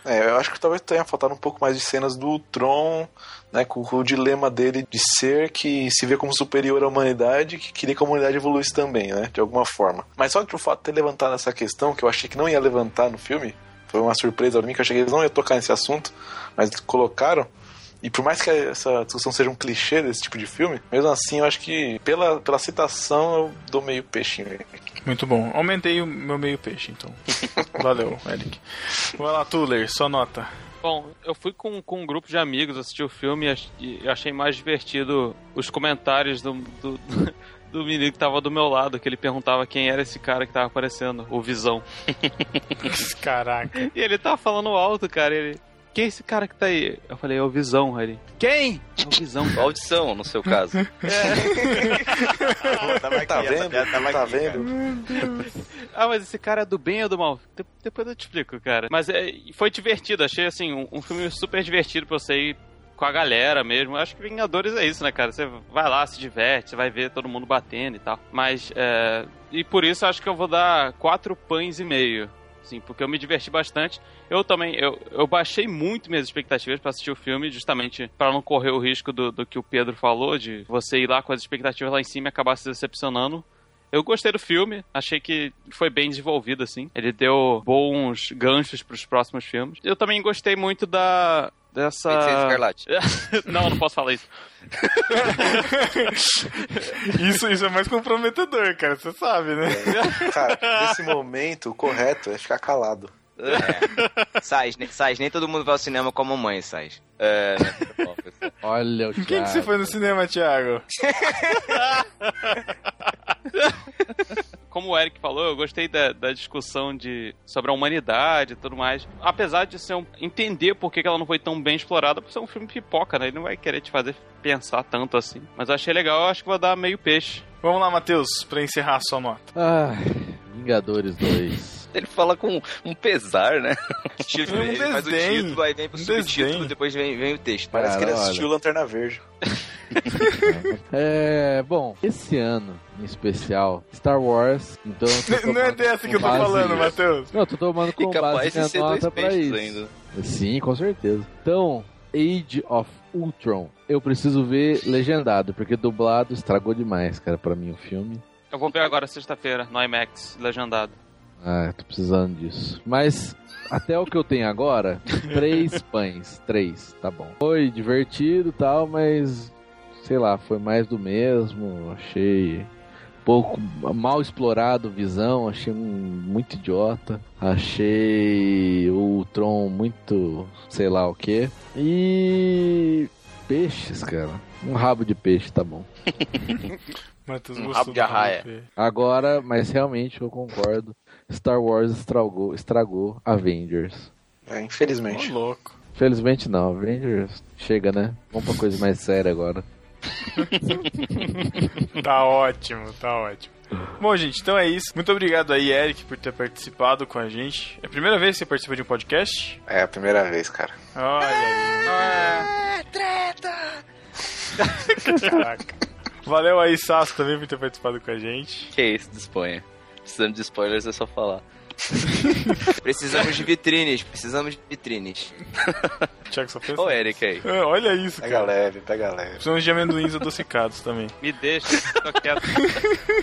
É, eu acho que talvez tenha faltado um pouco mais de cenas do Tron, né, com, o dilema dele de ser que se vê como superior à humanidade, que queria que a humanidade evoluísse também, né, de alguma forma. Mas só que o fato de ter levantado essa questão, que eu achei que não ia levantar no filme, foi uma surpresa pra mim, que eu achei que eles não iam tocar nesse assunto, mas colocaram. E por mais que essa discussão seja um clichê desse tipo de filme, mesmo assim eu acho que pela, pela citação eu dou meio peixinho. Muito bom. Aumentei o meu meio peixe, então. Valeu, Eric. Vai lá, Tuller, sua nota. Bom, eu fui com, com um grupo de amigos assistir o filme e e achei mais divertido os comentários do, do, do menino que tava do meu lado, que ele perguntava quem era esse cara que tava aparecendo, o Visão. Caraca. E ele tava falando alto, cara, ele... quem é esse cara que tá aí? Eu falei, é o Visão, ele. Quem? É o Visão. Audição, no seu caso. Tá vendo? Tá vendo? Ah, mas esse cara é do bem ou do mal? De- depois eu te explico, cara. Mas é, foi divertido, achei assim, um, um filme super divertido pra você ir com a galera mesmo. Acho que Vingadores é isso, né, cara? Você vai lá, se diverte, você vai ver todo mundo batendo e tal. Mas, é, e por isso acho que eu vou dar quatro pães e meio. Sim, porque eu me diverti bastante. Eu também, eu, eu baixei muito minhas expectativas pra assistir o filme, justamente pra não correr o risco do, do que o Pedro falou, de você ir lá com as expectativas lá em cima e acabar se decepcionando. Eu gostei do filme, achei que foi bem desenvolvido, assim. Ele deu bons ganchos pros próximos filmes. Eu também gostei muito da. Dessa. Escarlate. não, não posso falar isso. Isso, isso é mais comprometedor, cara, você sabe, né? Cara, nesse momento, o correto é ficar calado. É. Sais, ne- Sais, nem todo mundo vai ao cinema com a mamãe, Sais. É, né? Olha o Quem que você foi no cinema, Thiago? Como o Eric falou, eu gostei da, da discussão de, sobre a humanidade e tudo mais. Apesar de ser um, entender por que ela não foi tão bem explorada, por ser um filme pipoca, né? Ele não vai querer te fazer pensar tanto assim. Mas eu achei legal, eu acho que vou dar meio peixe. Vamos lá, Matheus, pra encerrar a sua nota. Ah, Vingadores 2. Ele fala com um pesar, né? Título, Um ele faz o título, aí vem pro Um subtítulo, desdém. depois vem, vem o texto. Parece que ele Cara, olha. assistiu Lanterna Verde. É, bom, esse ano em especial, Star Wars, então Não é dessa que eu tô falando, Matheus. Não, eu tô tomando com base de minha nota pra isso. ainda. Sim, com certeza. Então, Age of Ultron, eu preciso ver legendado, porque dublado estragou demais, cara, pra mim o filme. Eu vou ver agora sexta-feira, no IMAX, legendado. Ah, tô precisando disso. Mas até o que eu tenho agora, três pães, três, tá bom. Foi divertido e tal, mas sei lá, foi mais do mesmo. Achei pouco mal explorado visão, achei muito idiota. Achei o Tron muito, sei lá o que. E peixes, cara. Um rabo de peixe, tá bom. Matheus Um gostou rabo de do arraia. Agora, mas realmente eu concordo. Star Wars estragou, estragou Avengers. É, Ô, infelizmente. louco. Felizmente não, Avengers chega, né? Vamos pra coisa mais séria agora. Tá ótimo, tá ótimo. Bom, gente, então é isso. Muito obrigado aí, Eric, por ter participado com a gente. É a primeira vez que você participa de um podcast? É a primeira vez, cara. Olha aí. Caraca. Valeu aí, Sasso, também por ter participado com a gente. Que isso, disponha. Precisando de spoilers é só falar. Precisamos de vitrines, precisamos de vitrines. Thiago só pensa. Ô, Eric aí. Ah, Olha isso, Pega cara. leve, pega leve. Precisamos de amendoins adocicados também. Me deixa, tô quieto.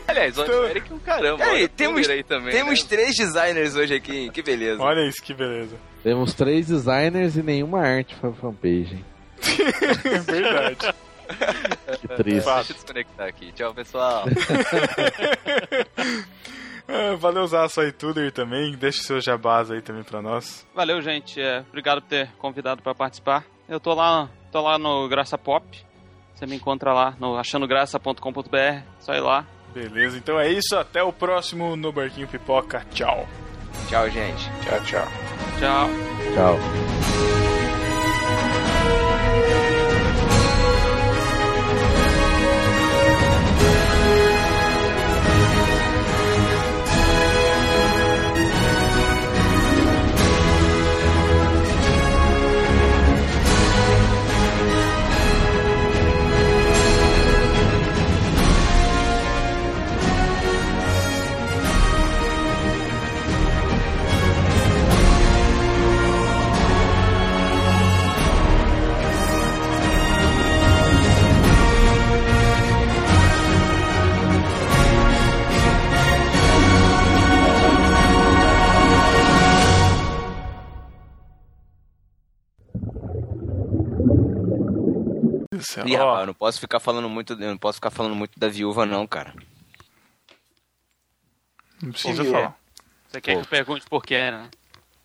Aliás, olha Então- o Eric é um caramba. Aí, temos- aí também. Temos né? três designers hoje aqui, que beleza. Olha isso, que beleza. Temos três designers e nenhuma arte pra fanpage. hein? É verdade. Que triste. Deixa eu desconectar aqui. Tchau, pessoal. Ah, valeu, Zaço aí, Tuder também. Deixa seus jabás aí também pra nós. Valeu, gente. É, obrigado por ter convidado pra participar. Eu tô lá, tô lá no Graça Pop. Você me encontra lá no achandograça.com.br. Só ir lá. Beleza, então é isso. Até o próximo no Barquinho Pipoca. Tchau. Tchau, gente. Tchau, tchau. Tchau. Tchau. Do céu. Ih, rapaz, eu não posso ficar falando muito, eu não posso ficar falando muito da viúva não, cara. não precisa Pô, falar. Você quer que eu pergunte por quê, né?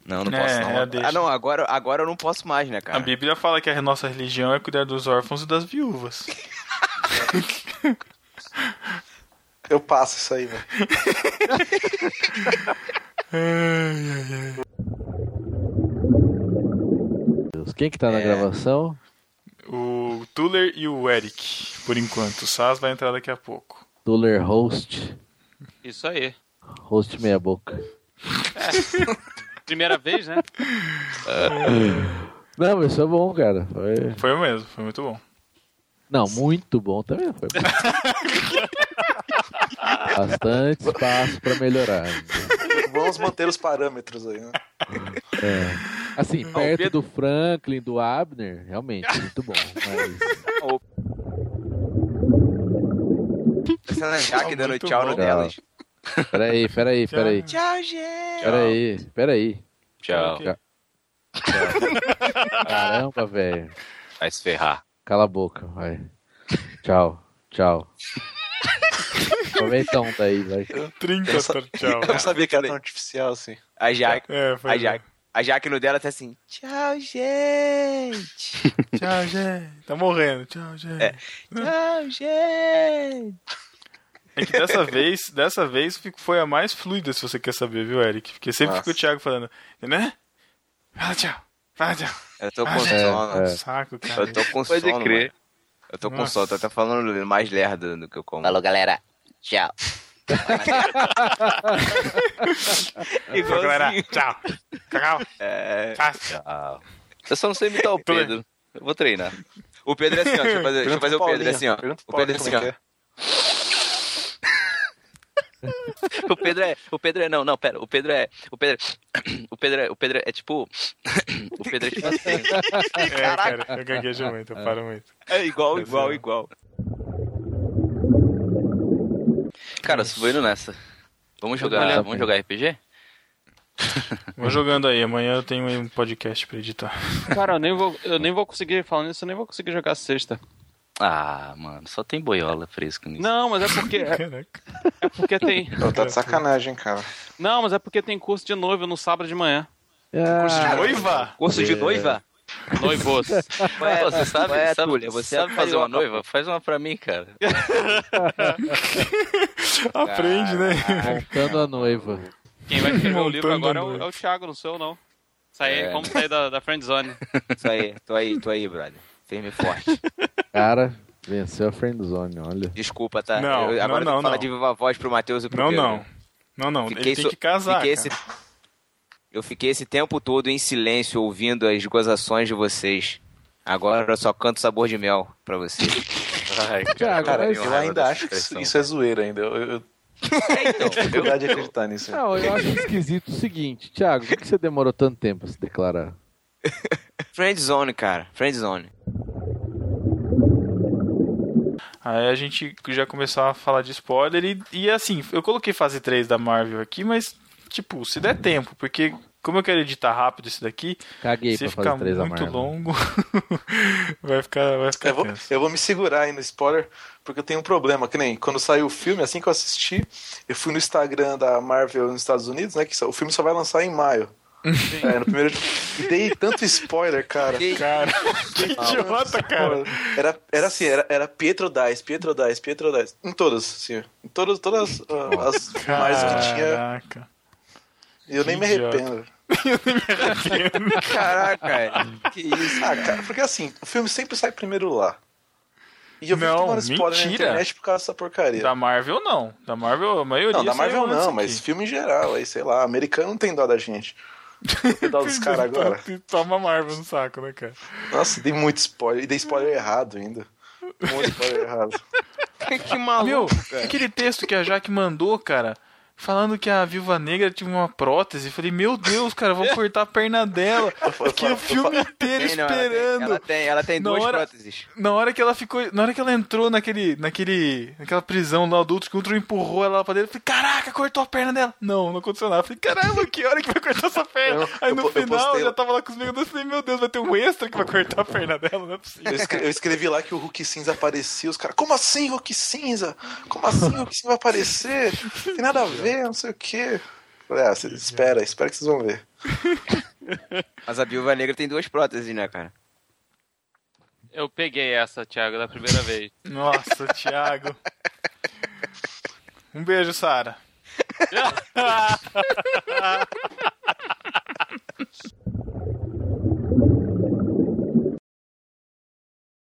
Não, não É, posso não. é, ah, não, agora, agora eu não posso mais, né, A cara? Bíblia fala que a nossa religião é cuidar dos órfãos e das viúvas. Eu passo isso aí, velho. Quem que tá na É. gravação? O Tuller e o Eric, por enquanto. O Sas vai entrar daqui a pouco. Duller Host. Isso aí. Host meia boca. Primeira vez, né? Não, mas foi bom, cara. Foi... Foi mesmo, foi muito bom. Não, muito bom também. Foi bom. Bastante espaço pra melhorar. Vamos manter os parâmetros aí, né? É. Assim, perto do Franklin, do Abner, realmente, muito bom. Mas Parecendo a Jaque dando tchau bom. no delas. Peraí, peraí, peraí. Tchau, gente. Peraí, peraí. Tchau. Ok. Caramba, velho. Vai se ferrar. Cala a boca, vai. Tchau, tchau. Aproveita um daí, vai. 30 Eu sa- pra tchau. Eu não sabia que era artificial assim. A Jaque, É, foi a Jaque, a Jaque no dela tá assim, tchau, gente. Tchau, gente. Tá morrendo. Tchau, gente. É. Tchau, gente. É que dessa vez, dessa vez foi a mais fluida, se você quer saber, viu, Eric? Porque sempre Nossa. fica o Thiago falando, né? Fala tchau, fala tchau. Eu tô com Ah, sono. é. Saco, cara. Eu tô com Pode sono. crer. mano. Eu tô com Nossa. sono, tô até falando mais lerdo do que eu como. Falou, galera. Tchau. Então, galera, tchau. Cacau. É, Tchau. Tchau. Eu só não sei imitar o Pedro. Eu vou treinar. o Pedro é assim, ó. Deixa eu fazer, deixa eu fazer o Pergunta pro Pedro assim, ó. O Pedro é assim, ó. O Pedro é. O Pedro é. Não, não, pera. O Pedro é. O Pedro. O Pedro é. O Pedro é tipo. O Pedro é tipo assim. É, cara, eu gaguejo muito, eu paro muito. É igual, igual, igual. Cara, vou indo nessa. Vamos jogar. Olha, Vamos jogar RPG? Vou jogando aí, amanhã eu tenho um podcast pra editar. Cara, eu nem vou, eu nem vou conseguir, falando isso, eu nem vou conseguir jogar sexta. Ah, mano, só tem boiola fresco nisso. Não, mas é porque. É, Caraca. é porque tem. Pô, tá de sacanagem, cara. Não, mas é porque tem curso de noiva no sábado de manhã. Ah, Noiva? Curso de noiva? Noivos. Pô, você sabe, Ué, sabe, Túlio, você você sabe é fazer uma noiva? Faz uma pra mim, cara. Aprende, né? montando a noiva. Quem vai escrever o livro Montando agora é o, é o Thiago, não sou eu, não. Sair, É. Vamos sair da, da friend zone. Isso aí, tô aí, tô aí, brother. Firme e forte. Cara, venceu a friendzone, olha. Desculpa, tá? Não, Eu- agora não, não, que falar não. de viva voz pro Matheus e pro Não, Pedro. não. Não, não. Fiquei Ele tem so- que casar. fiquei cara. esse- Eu fiquei esse tempo todo em silêncio ouvindo as gozações de vocês. Agora eu só canto sabor de mel pra vocês. Ai, Cara, mas- eu ainda acho que isso, isso é zoeira ainda. Eu, eu, eu tenho dificuldade de acreditar nisso. Não, eu acho esquisito o seguinte, Thiago, por que você demorou tanto tempo pra se declarar? Friendzone, cara. Friendzone. Aí a gente já começou a falar de spoiler e, e assim, eu coloquei fase 3 da Marvel aqui, mas, tipo, se der tempo, porque como eu quero editar rápido esse daqui, Caguei se pra ficar fazer três da muito Marvel. longo, vai ficar, vai ficar Eu vou, eu vou me segurar aí no spoiler, porque eu tenho um problema, que nem quando saiu o filme, assim que eu assisti, eu fui no Instagram da Marvel nos Estados Unidos, né? Que só- o filme só vai lançar em maio. É, no primeiro. E dei tanto spoiler, cara. Cara, que idiota, cara. Era, era assim, era, era Pietro Dice, Pietro Dice, Pietro Dice. Em todas, assim. Em todas, todas as mais que tinha. Caraca. E eu nem me idiota. arrependo. Caraca, que isso. Ah, cara, porque assim, o filme sempre sai primeiro lá. E eu vi Não, tomando spoiler na mentira. internet por causa dessa porcaria. Da Marvel não. Da Marvel, a maioria Não, da Marvel não, aqui. mas filme em geral, aí, sei lá, americano não tem dó da gente. Tem dó dos caras agora. Toma Marvel no saco, né, cara? Nossa, dei muito spoiler. E dei spoiler errado ainda. Muito spoiler errado. que maluco, Meu, cara. aquele texto que a Jaque mandou, cara, falando que a Viúva Negra tinha uma prótese. Falei, meu Deus, cara, vou cortar a perna dela. Aqui o filme inteiro Tem, não, ela tem- esperando. Ela tem, ela tem duas hora- próteses. Na hora que ela ficou. Na hora que ela entrou naquele. naquele. naquela prisão lá do Ultron, que o Ultron empurrou ela lá pra dentro, eu falei, caraca, cortou a perna dela. Não, não aconteceu nada. Eu falei, caramba, que hora que vai cortar essa perna? Eu- Aí no eu final postei- já tava lá com os Vingadores, eu falei, meu Deus, vai ter um extra que vai cortar a perna dela, não é possível. Eu escrevi, escrevi lá que o Hulk cinza aparecia, os caras, como assim Hulk cinza? Como assim Hulk cinza vai aparecer? Tem nada a ver, não sei o quê. Ah, cê- espera, espera que vocês vão ver. Mas a viúva negra tem duas próteses, né, cara? Eu peguei essa, Thiago, da primeira vez. Nossa, Thiago. Um beijo, Sara.